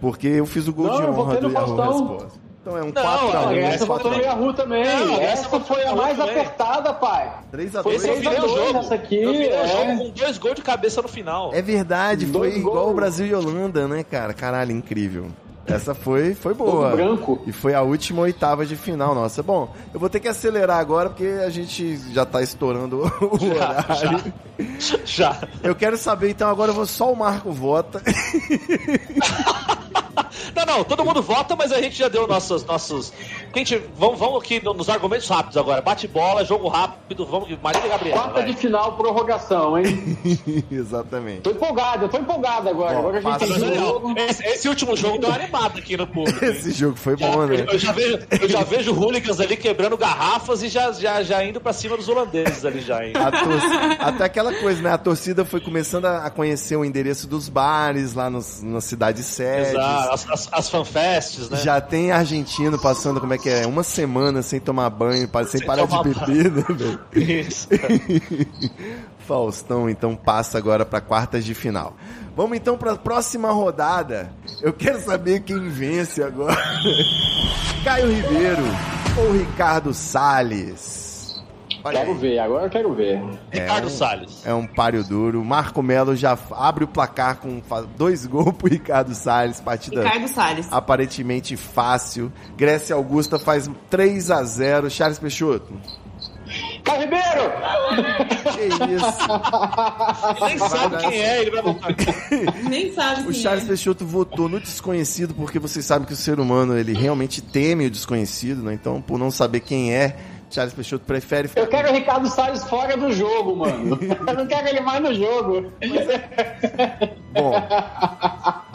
Porque eu fiz o gol não, de honra do Yahoo Resposta. Então é um 4x1. Um, essa votou no Yahoo também. Não, essa, essa foi a mais também. apertada, pai. 3x2. Foi 3x2 essa aqui. É. Jogo com dois gols de cabeça no final. É verdade, foi igual o Brasil e Holanda, né, cara? Caralho, incrível. Essa foi, foi boa. Todo branco. E foi a última oitava de final nossa. Bom, eu vou ter que acelerar agora porque a gente já tá estourando o já, horário. Já, já. Eu quero saber, então, agora eu vou só o Marco vota. Não, não, todo mundo vota, mas a gente já deu nossos. nossos... Gente, vamos, vamos aqui nos argumentos rápidos agora. Bate bola, jogo rápido, vamos. Maria Gabriel. Quarta vai. de final, prorrogação, hein? Exatamente. Tô empolgado, eu tô empolgado agora. Bom, agora a gente tem jogo. Esse, esse, último jogo deu uma animada aqui no público. Esse jogo foi bom, né? Eu já vejo, eu já vejo hooligans ali quebrando garrafas e já, já, já indo pra cima dos holandeses ali já. Hein? Até aquela coisa, né? A torcida foi começando a conhecer o endereço dos bares lá nos, nas cidades sérias. Exato, as, as, fanfests, né? Já tem argentino passando, como é que é? Uma semana sem tomar banho, sem, sem parar de beber, né, velho? Isso. Faustão, então, passa agora para quartas de final. Vamos então para a próxima rodada. Eu quero saber quem vence agora. Caio Ribeiro ou Ricardo Salles? Olha quero aí. ver, agora eu quero ver. É Ricardo um, Salles. É um páreo duro. Marco Melo já abre o placar com dois gols pro Ricardo Salles. Partida Ricardo Salles. aparentemente fácil. Grécia Augusta faz 3 a 0 Charles Peixoto. Caio Ribeiro! Que isso? Nem sabe quem é, ele vai votar. Nem sabe O Charles é. Peixoto votou no desconhecido porque vocês sabem que o ser humano ele realmente teme o desconhecido, né? Então, por não saber quem é, Charles Peixoto prefere ficar... Eu quero o Ricardo Salles fora do jogo, mano. Eu não quero ele mais no jogo. Bom,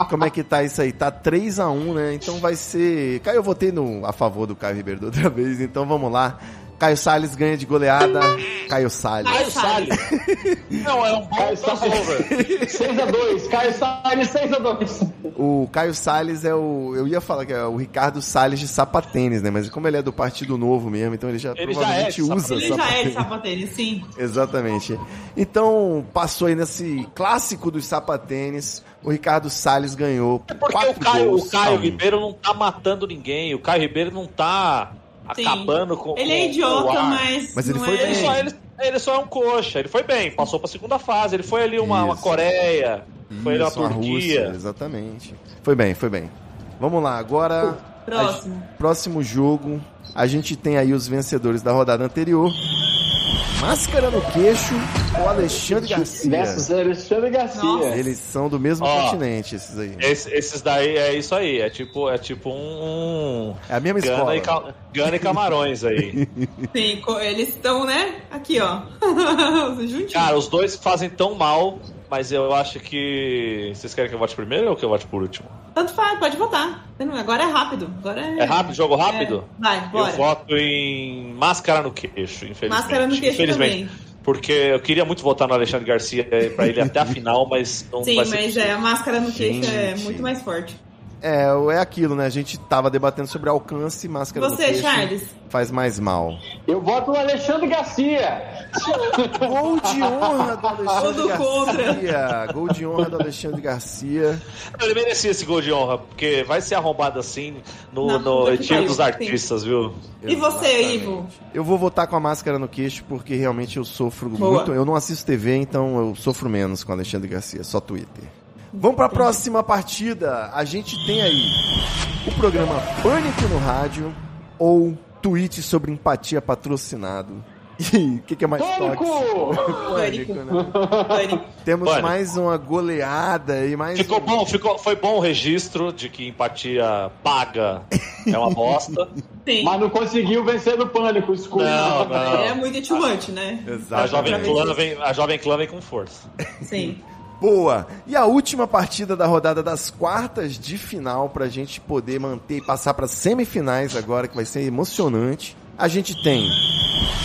como é que tá isso aí? Tá 3x1, né? Então vai ser... Caio, eu votei no... a favor do Caio Ribeiro da outra vez, então vamos lá. Caio Salles ganha de goleada. Caio Salles. Caio Salles. Não, é um bom Caio crossover. 6x2. Caio Salles, 6x2. O Caio Salles é o. Eu ia falar que é o Ricardo Salles de sapatênis, né? Mas como ele é do Partido Novo mesmo, então ele já ele provavelmente já é usa Ele já é de sapatênis, sim. Exatamente. Então, passou aí nesse clássico dos sapatênis. O Ricardo Salles ganhou. É porque o Caio, o Caio Ribeiro não tá matando ninguém. O Caio Ribeiro não tá acabando com. Ele é idiota, mas. Mas ele foi é... bem. Ele só, ele, ele só é um coxa, ele foi bem, passou pra segunda fase, ele foi ali uma, uma Coreia, foi ali uma Isso, a Turquia. Rússia, exatamente. Foi bem, foi bem. Vamos lá, agora. Próximo. a- próximo jogo. A gente tem aí os vencedores da rodada anterior. Máscara no queixo ou Alexandre Garcia. Versus Alexandre Garcia. Nossa. Eles são do mesmo Ó. continente, esses aí. Esse- esses daí é isso aí, é tipo, é tipo um. É a mesma Gana escola. e, ca- Gana e Camarões aí. Sim, eles estão, né? Aqui, ó. Juntinho. Cara, os dois fazem tão mal, mas eu acho que. Vocês querem que eu vote primeiro ou que eu vote por último? Tanto faz, pode votar. Agora é rápido. Agora é. É rápido, jogo rápido? É. Vai, bora. Eu voto em máscara no queixo, infelizmente. Máscara no queixo infelizmente. também. Porque eu queria muito votar no Alexandre Garcia pra ele até a final, mas não Sim, vai mas é, a máscara no queixo é muito mais forte. É, é aquilo, né? A gente tava debatendo sobre alcance, máscara Você, no queixo Charles? faz mais mal. Eu voto no Alexandre Garcia. Gol de honra do Alexandre Tudo contra. Garcia. Gol de honra do Alexandre Garcia. Ele merecia esse gol de honra, porque vai ser arrombado assim no, Na no pariu, dos sim. artistas, viu? E você. Ivo? Eu vou votar com a máscara no queixo porque realmente eu sofro Boa. muito. Eu não assisto TV, então eu sofro menos com o Alexandre Garcia, só Twitter. Vamos para a próxima partida. A gente tem aí o programa Pânico no Rádio ou tweet sobre empatia patrocinado. E o que, que é mais Pânico! tóxico? Pânico, né? Pânico. Temos Pânico. mais uma goleada e mais Ficou um- bom, ficou, foi bom o registro de que empatia paga é uma bosta. Sim. Mas não conseguiu vencer no pânico, escuro. Não, não. É muito too much, né? A Jovem, Exatamente. Clã vem, a Jovem Clã vem com força. Sim. Boa! E a última partida da rodada das quartas de final pra gente poder manter e passar para semifinais agora, que vai ser emocionante. A gente tem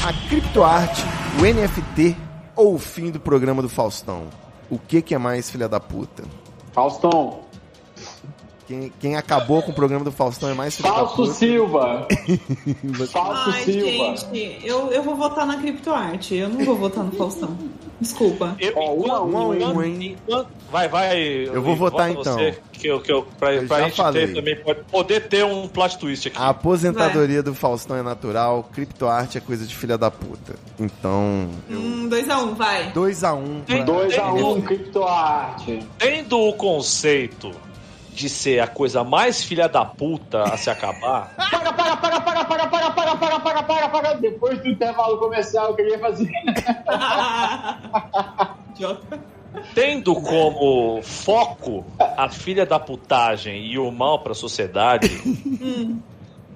a criptoarte, o NFT ou o fim do programa do Faustão. O que que é mais filha da puta? Faustão. Quem, quem acabou com o programa do Faustão é mais puta. Silva. Fausto Ai, Silva. gente, eu, eu vou votar na criptoarte. Eu não vou votar no Faustão. Desculpa. Eu, Ó, um a um, um um, hein? vai, vai. Eu vou votar, vota então. Você, que eu, que eu, pra, Eu pra já gente falei. ter também, pode- poder ter um plot twist aqui. A aposentadoria do Faustão é natural, criptoarte é coisa de filha da puta. Então, Hum, 2x1, um, vai. 2 a 1 um Tem- pra- 2x1, criptoarte. Tendo o conceito de ser a coisa mais filha da puta a se acabar, Para, para, para, para, para, para, para, para, para, para, para. Depois do intervalo comercial, eu queria fazer. Idiota. tendo como foco a filha da putagem e o mal pra sociedade,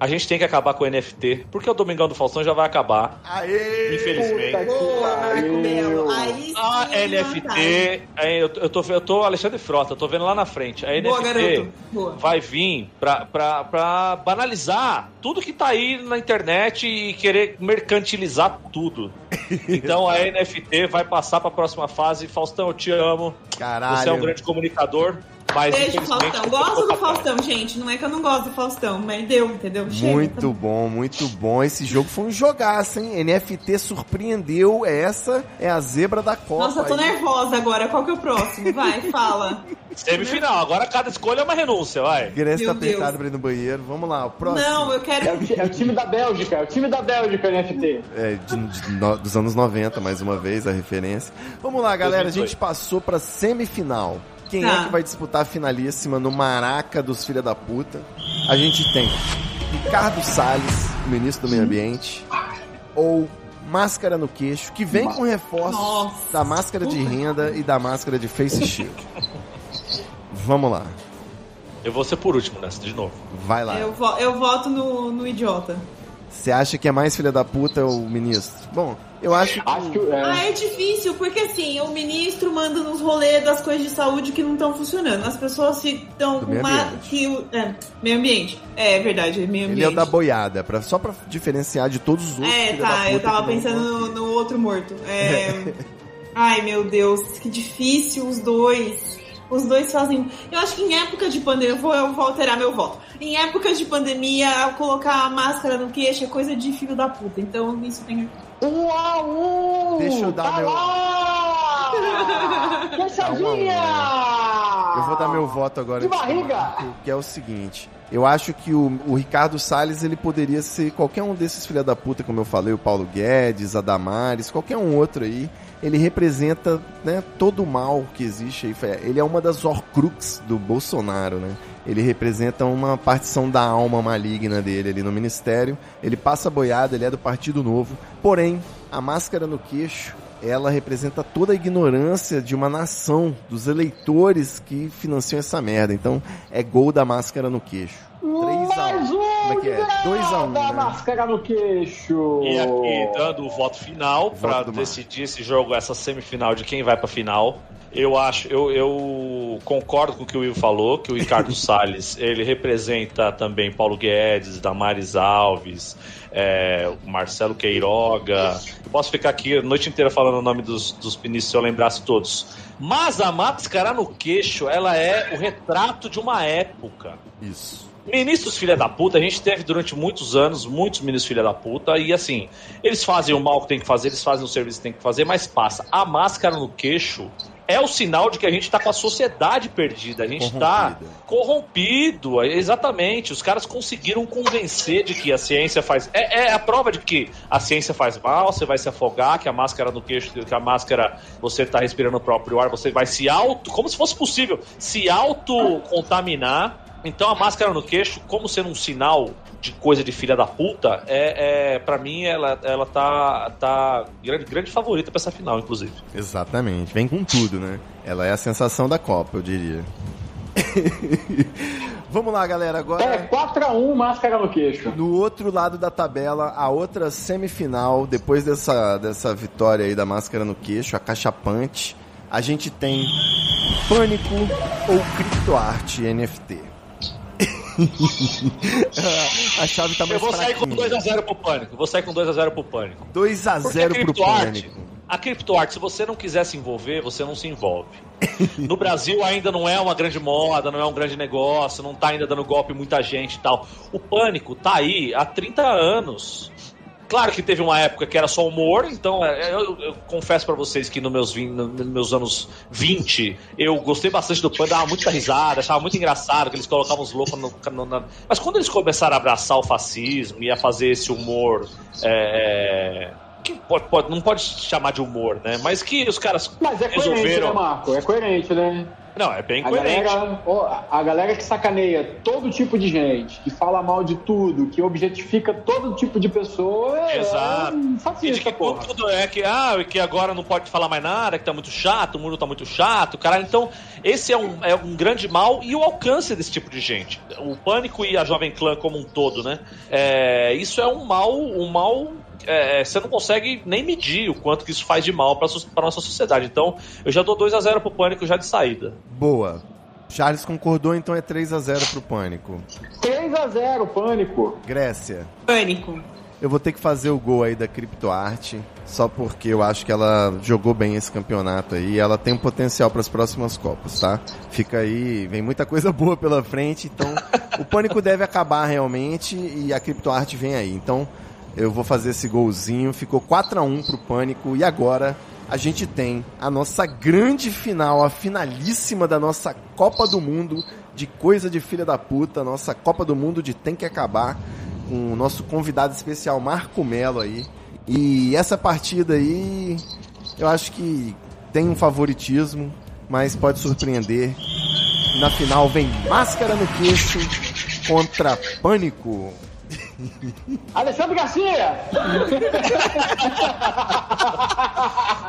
a gente tem que acabar com o NFT, porque o Domingão do Faustão já vai acabar, Aê! infelizmente. Boa, Marco. Belo. Aí A vantagem. NFT, eu, eu, tô, eu tô Alexandre Frota, eu tô vendo lá na frente. A Boa, NFT. Boa. vai vir pra, pra, pra banalizar tudo que tá aí na internet e querer mercantilizar tudo. Então a NFT vai passar pra próxima fase. Faustão, eu te amo. Caralho. Você é um grande comunicador, mas Beijo. Faustão. Gosto do. Faustão, gente. Não é que eu não gosto do Faustão, mas deu, entendeu? Chega, Muito tá- bom, muito bom. Esse jogo foi um jogaço, hein? NFT surpreendeu. Essa é a zebra da Copa. Nossa, eu tô aí. nervosa agora. Qual que é o próximo? Vai, fala. Semifinal, agora cada escolha é uma renúncia, vai. Guilherme tá apertado pra ir no banheiro. Vamos lá, o próximo. Não, eu É quero. o, ti- é o time da Bélgica, é o time da Bélgica NFT. É, de- de no- dos anos 90, mais uma vez, a referência. Vamos lá, galera. A 2018. gente passou pra semifinal. Quem Tá. é que vai disputar a finalíssima no Maraca dos Filha da Puta? A gente tem Ricardo Salles, ministro do Meio Ambiente, ou Máscara no Queixo, que vem com reforços Nossa. da máscara de renda e da máscara de face shield. Vamos lá, Eu vou ser por último nessa, de novo. vai lá. Eu, vo- eu voto no, no idiota. Você acha que é mais filha da puta o ministro? Bom, eu acho que. Acho que. é, Ah, é difícil, porque assim, o ministro manda nos rolês das coisas de saúde que não estão funcionando. As pessoas estão com meio uma. ambiente. Que, o- é, meio ambiente. É verdade, meio ambiente. Ele é o da boiada, pra, só pra diferenciar de todos os outros. É, tá, eu tava pensando estão no, no outro morto. É... Ai, meu Deus, que difícil os dois. Os dois fazem. Eu acho que em época de pandemia. Eu vou, eu vou alterar meu voto. Em época de pandemia, colocar a máscara no queixo é coisa de filho da puta. Então isso tem. A um! Deixa eu dar tá meu- Lá! Fechadinha! Eu vou dar meu voto agora. De barriga! Que é o seguinte. Eu acho que o, o Ricardo Salles ele poderia ser qualquer um desses filha da puta, como eu falei, o Paulo Guedes, a Damares, qualquer um outro aí. Ele representa né, todo o mal que existe aí. Ele é uma das Horcrux do Bolsonaro, né? Ele representa uma partição da alma maligna dele ali no ministério. Ele passa boiada, ele é do Partido Novo. Porém, a máscara no queixo ela representa toda a ignorância de uma nação, dos eleitores que financiam essa merda. Então, é gol da máscara no queixo. 3 a Mais 1. um! Como é que é? 2 a 1, Da né? máscara no queixo! E aqui, dando o voto final do decidir esse jogo, essa semifinal de quem vai pra final. Eu acho, eu, eu concordo com o que o Will falou, que o Ricardo Salles, ele representa também Paulo Guedes, Damares Alves, é, Marcelo Queiroga. Eu posso ficar aqui a noite inteira falando o nome dos, dos pinistas se eu lembrasse todos. Mas a máscara no queixo, ela é o retrato de uma época. Isso. Ministros filha da puta, a gente teve durante muitos anos muitos ministros filha da puta, e assim, eles fazem o mal que tem que fazer, eles fazem o serviço que tem que fazer, mas passa. A máscara no queixo é o sinal de que a gente tá com a sociedade perdida, a gente tá corrompido, exatamente. Os caras conseguiram convencer de que a ciência faz. É, é, a prova de que a ciência faz mal, você vai se afogar, que a máscara no queixo, que a máscara você tá respirando o próprio ar, você vai se auto. Como se fosse possível, se auto-contaminar então a máscara no queixo, como sendo um sinal de coisa de filha da puta, é, é para mim ela, ela tá, tá grande, grande favorita para essa final, inclusive. Exatamente. Vem com tudo, né? Ela é a sensação da Copa, eu diria. Vamos lá, galera, agora. É 4x1 máscara no queixo. No outro lado da tabela, a outra semifinal, depois dessa, dessa vitória aí da máscara no queixo, a cachapante, a gente tem Pânico ou Criptoarte NFT. a chave tá mais Eu vou sair com 2x0 pro Pânico. Vou sair com 2x0 pro Pânico. 2x0 pro Pânico. A criptoarte, se você não quiser se envolver, você não se envolve. No Brasil ainda não é uma grande moda, não é um grande negócio, não tá ainda dando golpe muita gente e tal. O pânico tá aí há 30 anos. Claro que teve uma época que era só humor, então é, eu, eu, confesso para vocês que no meus, no, nos meus anos 20 eu gostei bastante do Pânico, dava muita risada, achava muito engraçado que eles colocavam os loucos no, no, na... Mas quando eles começaram a abraçar o fascismo e a fazer esse humor. É que pode, pode, não pode chamar de humor, né? Mas que os caras Mas é resolveram... coerente, né, Marco? É coerente, né? Não, é bem a coerente. Galera, a galera que sacaneia todo tipo de gente, que fala mal de tudo, que objetifica todo tipo de pessoa, é Exato. É fascista, e que porra. tudo é que, ah, que agora não pode falar mais nada, que tá muito chato, o mundo tá muito chato, caralho. Então, esse é um, é um grande mal e o alcance desse tipo de gente. O pânico e a Jovem Clã como um todo, né? É, isso é um mal, um mal é, você não consegue nem medir o quanto que isso faz de mal para a nossa sociedade. Então, eu já dou 2 a 0 pro Pânico já de saída. Boa. Charles concordou, então é 3 a 0 pro Pânico. 3 a 0 Pânico. Grécia. Pânico. Eu vou ter que fazer o gol aí da CryptoArt, só porque eu acho que ela jogou bem esse campeonato aí e ela tem um potencial para as próximas Copas, tá? Fica aí, vem muita coisa boa pela frente, então o Pânico deve acabar realmente e a CryptoArt vem aí. Então, eu vou fazer esse golzinho. Ficou 4 a 1 pro Pânico. E agora a gente tem a nossa grande final, a finalíssima da nossa Copa do Mundo de coisa de filha da puta, nossa Copa do Mundo de tem que acabar, com o nosso convidado especial Marco Melo aí. E essa partida aí, eu acho que tem um favoritismo, mas pode surpreender. Na final vem Máscara no Queixo contra Pânico. Alexandre Garcia!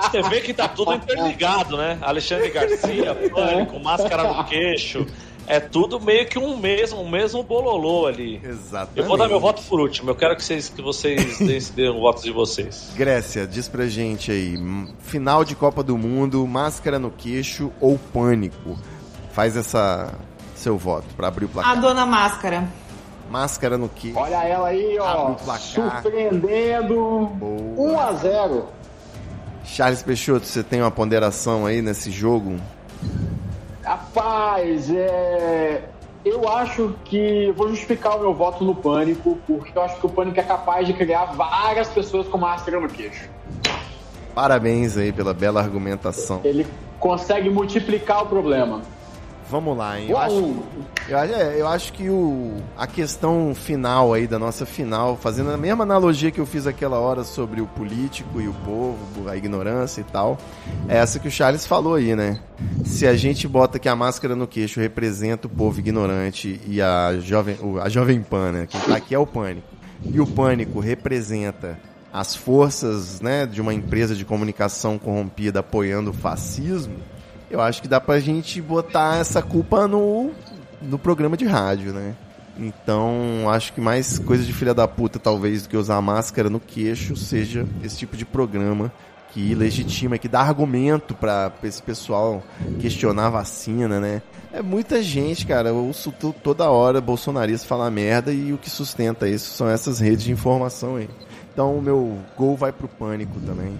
Você vê que tá tudo interligado, né? Alexandre Garcia, Pânico, Máscara no Queixo. É tudo meio que um mesmo, um mesmo bololô ali. Exatamente. Eu vou dar meu voto por último. Eu quero que vocês, que vocês deem o voto de vocês. Grécia, diz pra gente aí. Final de Copa do Mundo, máscara no queixo ou pânico? Faz essa seu voto para abrir o placar. A dona Máscara. Máscara no que? Olha ela aí, ó. Surpreendendo. Boa. 1 a 0 Charles Peixoto, você tem uma ponderação aí nesse jogo? Rapaz, é... eu acho que vou justificar o meu voto no Pânico, porque eu acho que o Pânico é capaz de criar várias pessoas com máscara no queixo. Parabéns aí pela bela argumentação. Ele consegue multiplicar o problema. Vamos lá, hein? Eu acho, eu, é, eu acho que o, a questão final aí da nossa final, fazendo a mesma analogia que eu fiz aquela hora sobre o político e o povo, a ignorância e tal, é essa que o Charles falou aí, né? Se a gente bota que a máscara no queixo representa o povo ignorante e a jovem, a jovem pan, né? Quem tá aqui é o pânico. E o pânico representa as forças né, de uma empresa de comunicação corrompida apoiando o fascismo, eu acho que dá pra gente botar essa culpa no, no programa de rádio, né? Então, acho que mais coisa de filha da puta, talvez, do que usar máscara no queixo, seja esse tipo de programa que legitima, que dá argumento para esse pessoal questionar a vacina, né? É muita gente, cara. Eu ouço toda hora bolsonarista falar merda e o que sustenta isso são essas redes de informação aí. Então o meu gol vai pro pânico também.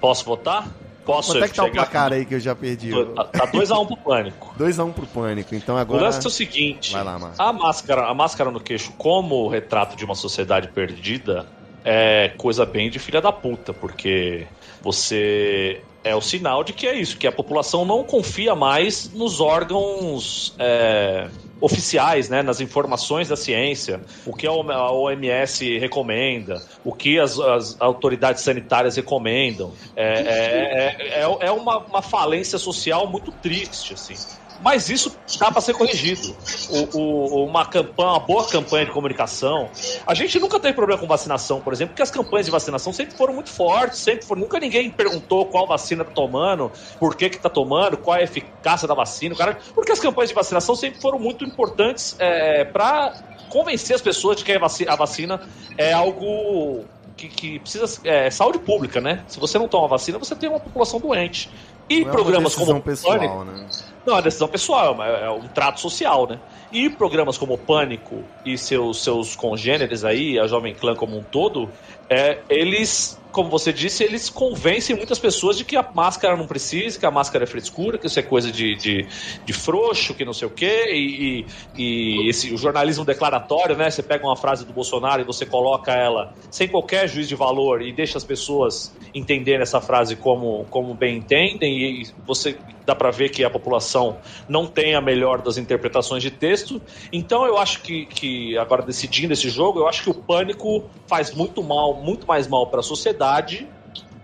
Posso votar? Posso Quanto é que tá o placar aí que eu já perdi? Tá 2x1 um pro pânico. 2x1 um pro pânico. Então agora. O lance é o seguinte: vai lá, a máscara, a máscara no queixo, como retrato de uma sociedade perdida, é coisa bem de filha da puta, porque você é o sinal de que é isso, que a população não confia mais nos órgãos é, oficiais, né, nas informações da ciência, o que a OMS recomenda, o que as, as autoridades sanitárias recomendam. É, é, é, é uma, uma falência social muito triste, assim. Mas isso dá para ser corrigido. O, o, uma campanha, uma boa campanha de comunicação. A gente nunca teve problema com vacinação, por exemplo, porque as campanhas de vacinação sempre foram muito fortes, sempre foram. Nunca ninguém perguntou qual vacina tá tomando, por que que tá tomando, qual é a eficácia da vacina, cara. Porque as campanhas de vacinação sempre foram muito importantes é, para convencer as pessoas de que a vacina é algo que, que, precisa. É, saúde pública, né? Se você não toma vacina, você tem uma população doente. E não programas é uma como. pessoal, Pânico, né? Não, é decisão pessoal, é, é um trato social, né? E programas como Pânico e seus, seus congêneres aí, a Jovem Clã como um todo, é, eles como você disse, eles convencem muitas pessoas de que a máscara não precisa, que a máscara é frescura, que isso é coisa de, de, de frouxo, que não sei o quê, e, e, e esse, o jornalismo declaratório, né? Você pega uma frase do Bolsonaro e você coloca ela sem qualquer juiz de valor e deixa as pessoas entenderem essa frase como, como bem entendem, e você dá para ver que a população não tem a melhor das interpretações de texto. Então eu acho que, que agora decidindo esse jogo, eu acho que o pânico faz muito mal, muito mais mal para a sociedade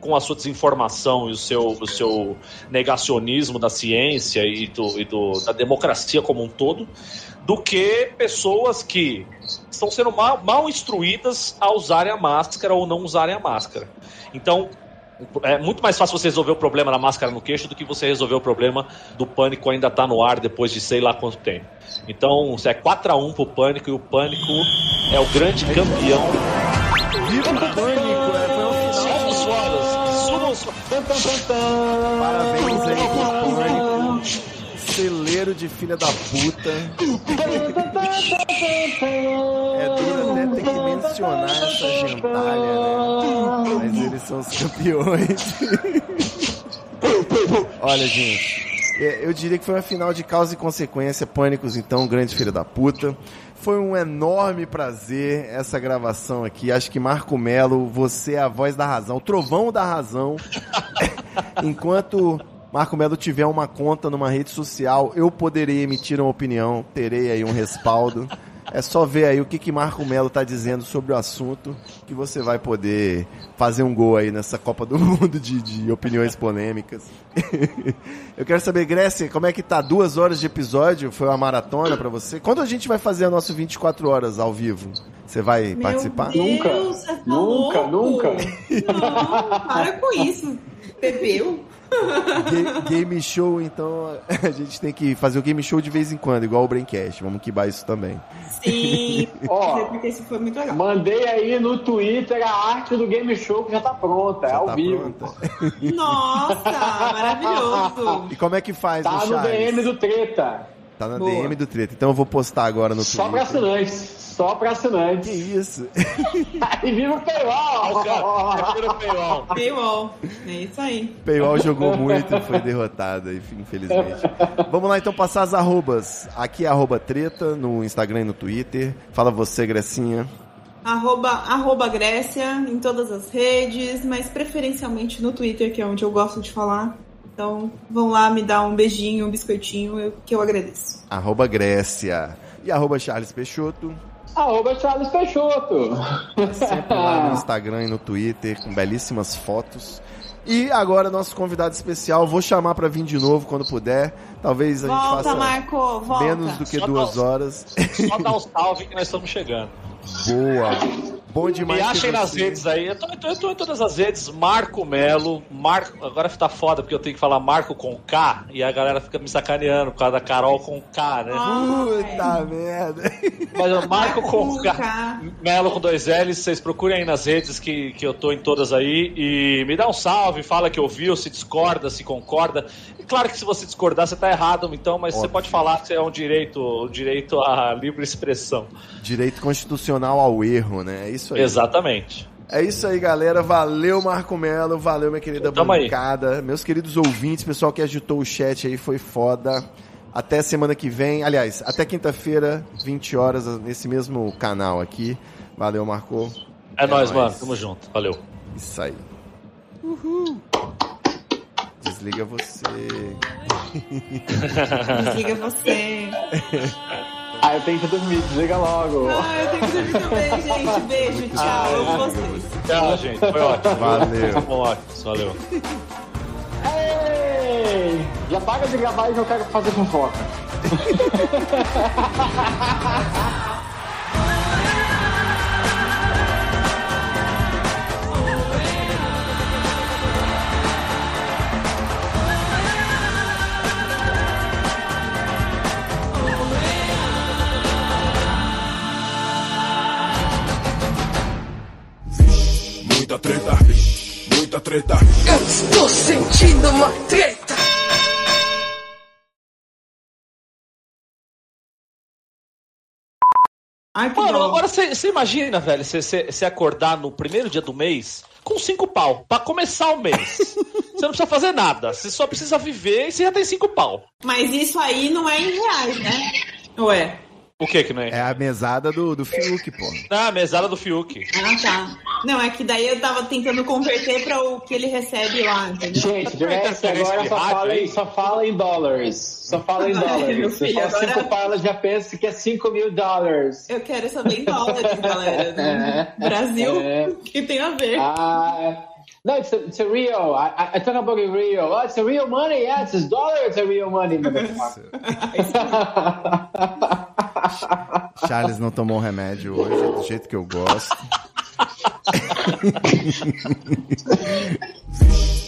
com a sua desinformação e o seu, o seu negacionismo da ciência e, do, e do, da democracia como um todo, do que pessoas que estão sendo mal, mal instruídas a usarem a máscara ou não usarem a máscara. Então, é muito mais fácil você resolver o problema da máscara no queixo do que você resolver o problema do pânico ainda tá no ar depois de sei lá quanto tempo. Então, é 4x1 pro pânico e o pânico é o grande campeão. Viva o pânico! Parabéns aí pro pânico celeiro de filha da puta. é duro até ter que mencionar essa gentalha, né? Mas eles são os campeões. Olha, gente. Eu diria que foi uma final de causa e consequência. Pânicos, então, grande filha da puta. Foi um enorme prazer essa gravação aqui. Acho que Marco Melo, você é a voz da razão, o trovão da razão. Enquanto Marco Melo tiver uma conta numa rede social, eu poderei emitir uma opinião, terei aí um respaldo. É só ver aí o que, que Marco Melo está dizendo sobre o assunto, que você vai poder fazer um gol aí nessa Copa do Mundo de, de opiniões polêmicas. eu quero saber, Grécia, como é que tá? Duas horas de episódio? Foi uma maratona para você? Quando a gente vai fazer a nossa 24 horas ao vivo? Você vai Meu participar? Deus, Nunca. você tá Nunca, louco? nunca. Não, para com isso. Bebeu? Ga- Game show, então a gente tem que fazer o game show de vez em quando, igual o Braincast. Vamos quebar isso também. Sim. Ó. porque isso foi muito legal. Mandei aí no Twitter a arte do game show que já tá pronta, é Já ao tá vivo. pronta. Nossa, maravilhoso. E como é que faz Tá no Charles? DM do Treta. Tá na Boa. DM do Treta. Então eu vou postar agora no Só pra Twitter. assinantes. Só pra Que assinantes. isso? Aí viva o paywall! O paywall. Paywall. É isso aí. Paywall jogou muito, foi derrotado, infelizmente. Vamos lá então passar as arrobas. Aqui é arroba treta no Instagram e no Twitter. Fala você, Grecinha. Arroba, arroba Grécia em todas as redes, mas preferencialmente no Twitter, que é onde eu gosto de falar. Então, vão lá me dar um beijinho, um biscoitinho, eu- que eu agradeço. Arroba Grécia. E arroba Charles Peixoto. Arroba Charles Peixoto. Sempre lá no Instagram e no Twitter, com belíssimas fotos. E agora, nosso convidado especial, vou chamar pra vir de novo quando puder. Talvez a gente Volta, faça Marco, volta. menos do que Só duas dá- horas. Só dá um salve que nós estamos chegando. Boa. Bom demais. Me achem nas redes aí. Eu tô, eu tô- eu tô em todas as redes. Marco Melo. Marco. Agora tá foda porque eu tenho que falar Marco com K e a galera fica me sacaneando por causa da Carol com K, né? Puta merda. Mas eu marco com Com K. K. Melo com dois L's. Vocês procurem aí nas redes que, que eu tô em todas aí. E me dá um salve, fala que ouviu, se discorda, se concorda. Claro que se você discordar, você tá errado, então, mas você Óbvio. pode falar que é um direito, um direito à livre expressão. Direito constitucional ao erro, né? É isso aí. Exatamente. É isso aí, galera. Valeu, Marco Melo. Valeu, minha querida Tamo aí. bancada. Meus queridos ouvintes, pessoal que agitou o chat aí, foi foda. Até semana que vem. Aliás, até quinta-feira, 20 horas, nesse mesmo canal aqui. Valeu, Marco. É, nóis, nóis. mano. Tamo junto. Valeu. Isso aí. Desliga você. Desliga você. Ah, eu tenho que dormir, desliga logo. Ah, eu tenho que dormir também, gente. Beijo, tchau. Eu amo vocês. Tchau, gente. Foi ótimo. Valeu. Bom, ótimo. Valeu. Ei! Já paga de gravar e eu quero fazer fofoca. Muita treta, muita treta. Eu estou sentindo uma treta. Ai, que Mano, dó. agora você imagina, velho, você acordar no primeiro dia do mês com cinco pau. Pra começar o mês. Você não precisa fazer nada. Você só precisa viver e você já tem cinco pau. Mas isso aí não é em reais, né? Ué. O que que não é? É a mesada do, do Fiuk, pô. Ah, a mesada do Fiuk. Ah, tá. Não, é que daí eu tava tentando converter pra o que ele recebe lá, entendeu? Gente, o resto agora só fala, em, só fala em dólares. Só fala em dólares. Você filho, fala agora- cinco palas, já pensa que é 5 mil dólares. Eu quero saber em dólares, galera. É. Brasil, É. o que tem a ver? Ah, no, it's a, it's a real. I, I, I talk about it real. Oh, it's a real money. Yeah, it's a dollar. It's a real money. Charles não tomou remédio hoje, do jeito que eu gosto.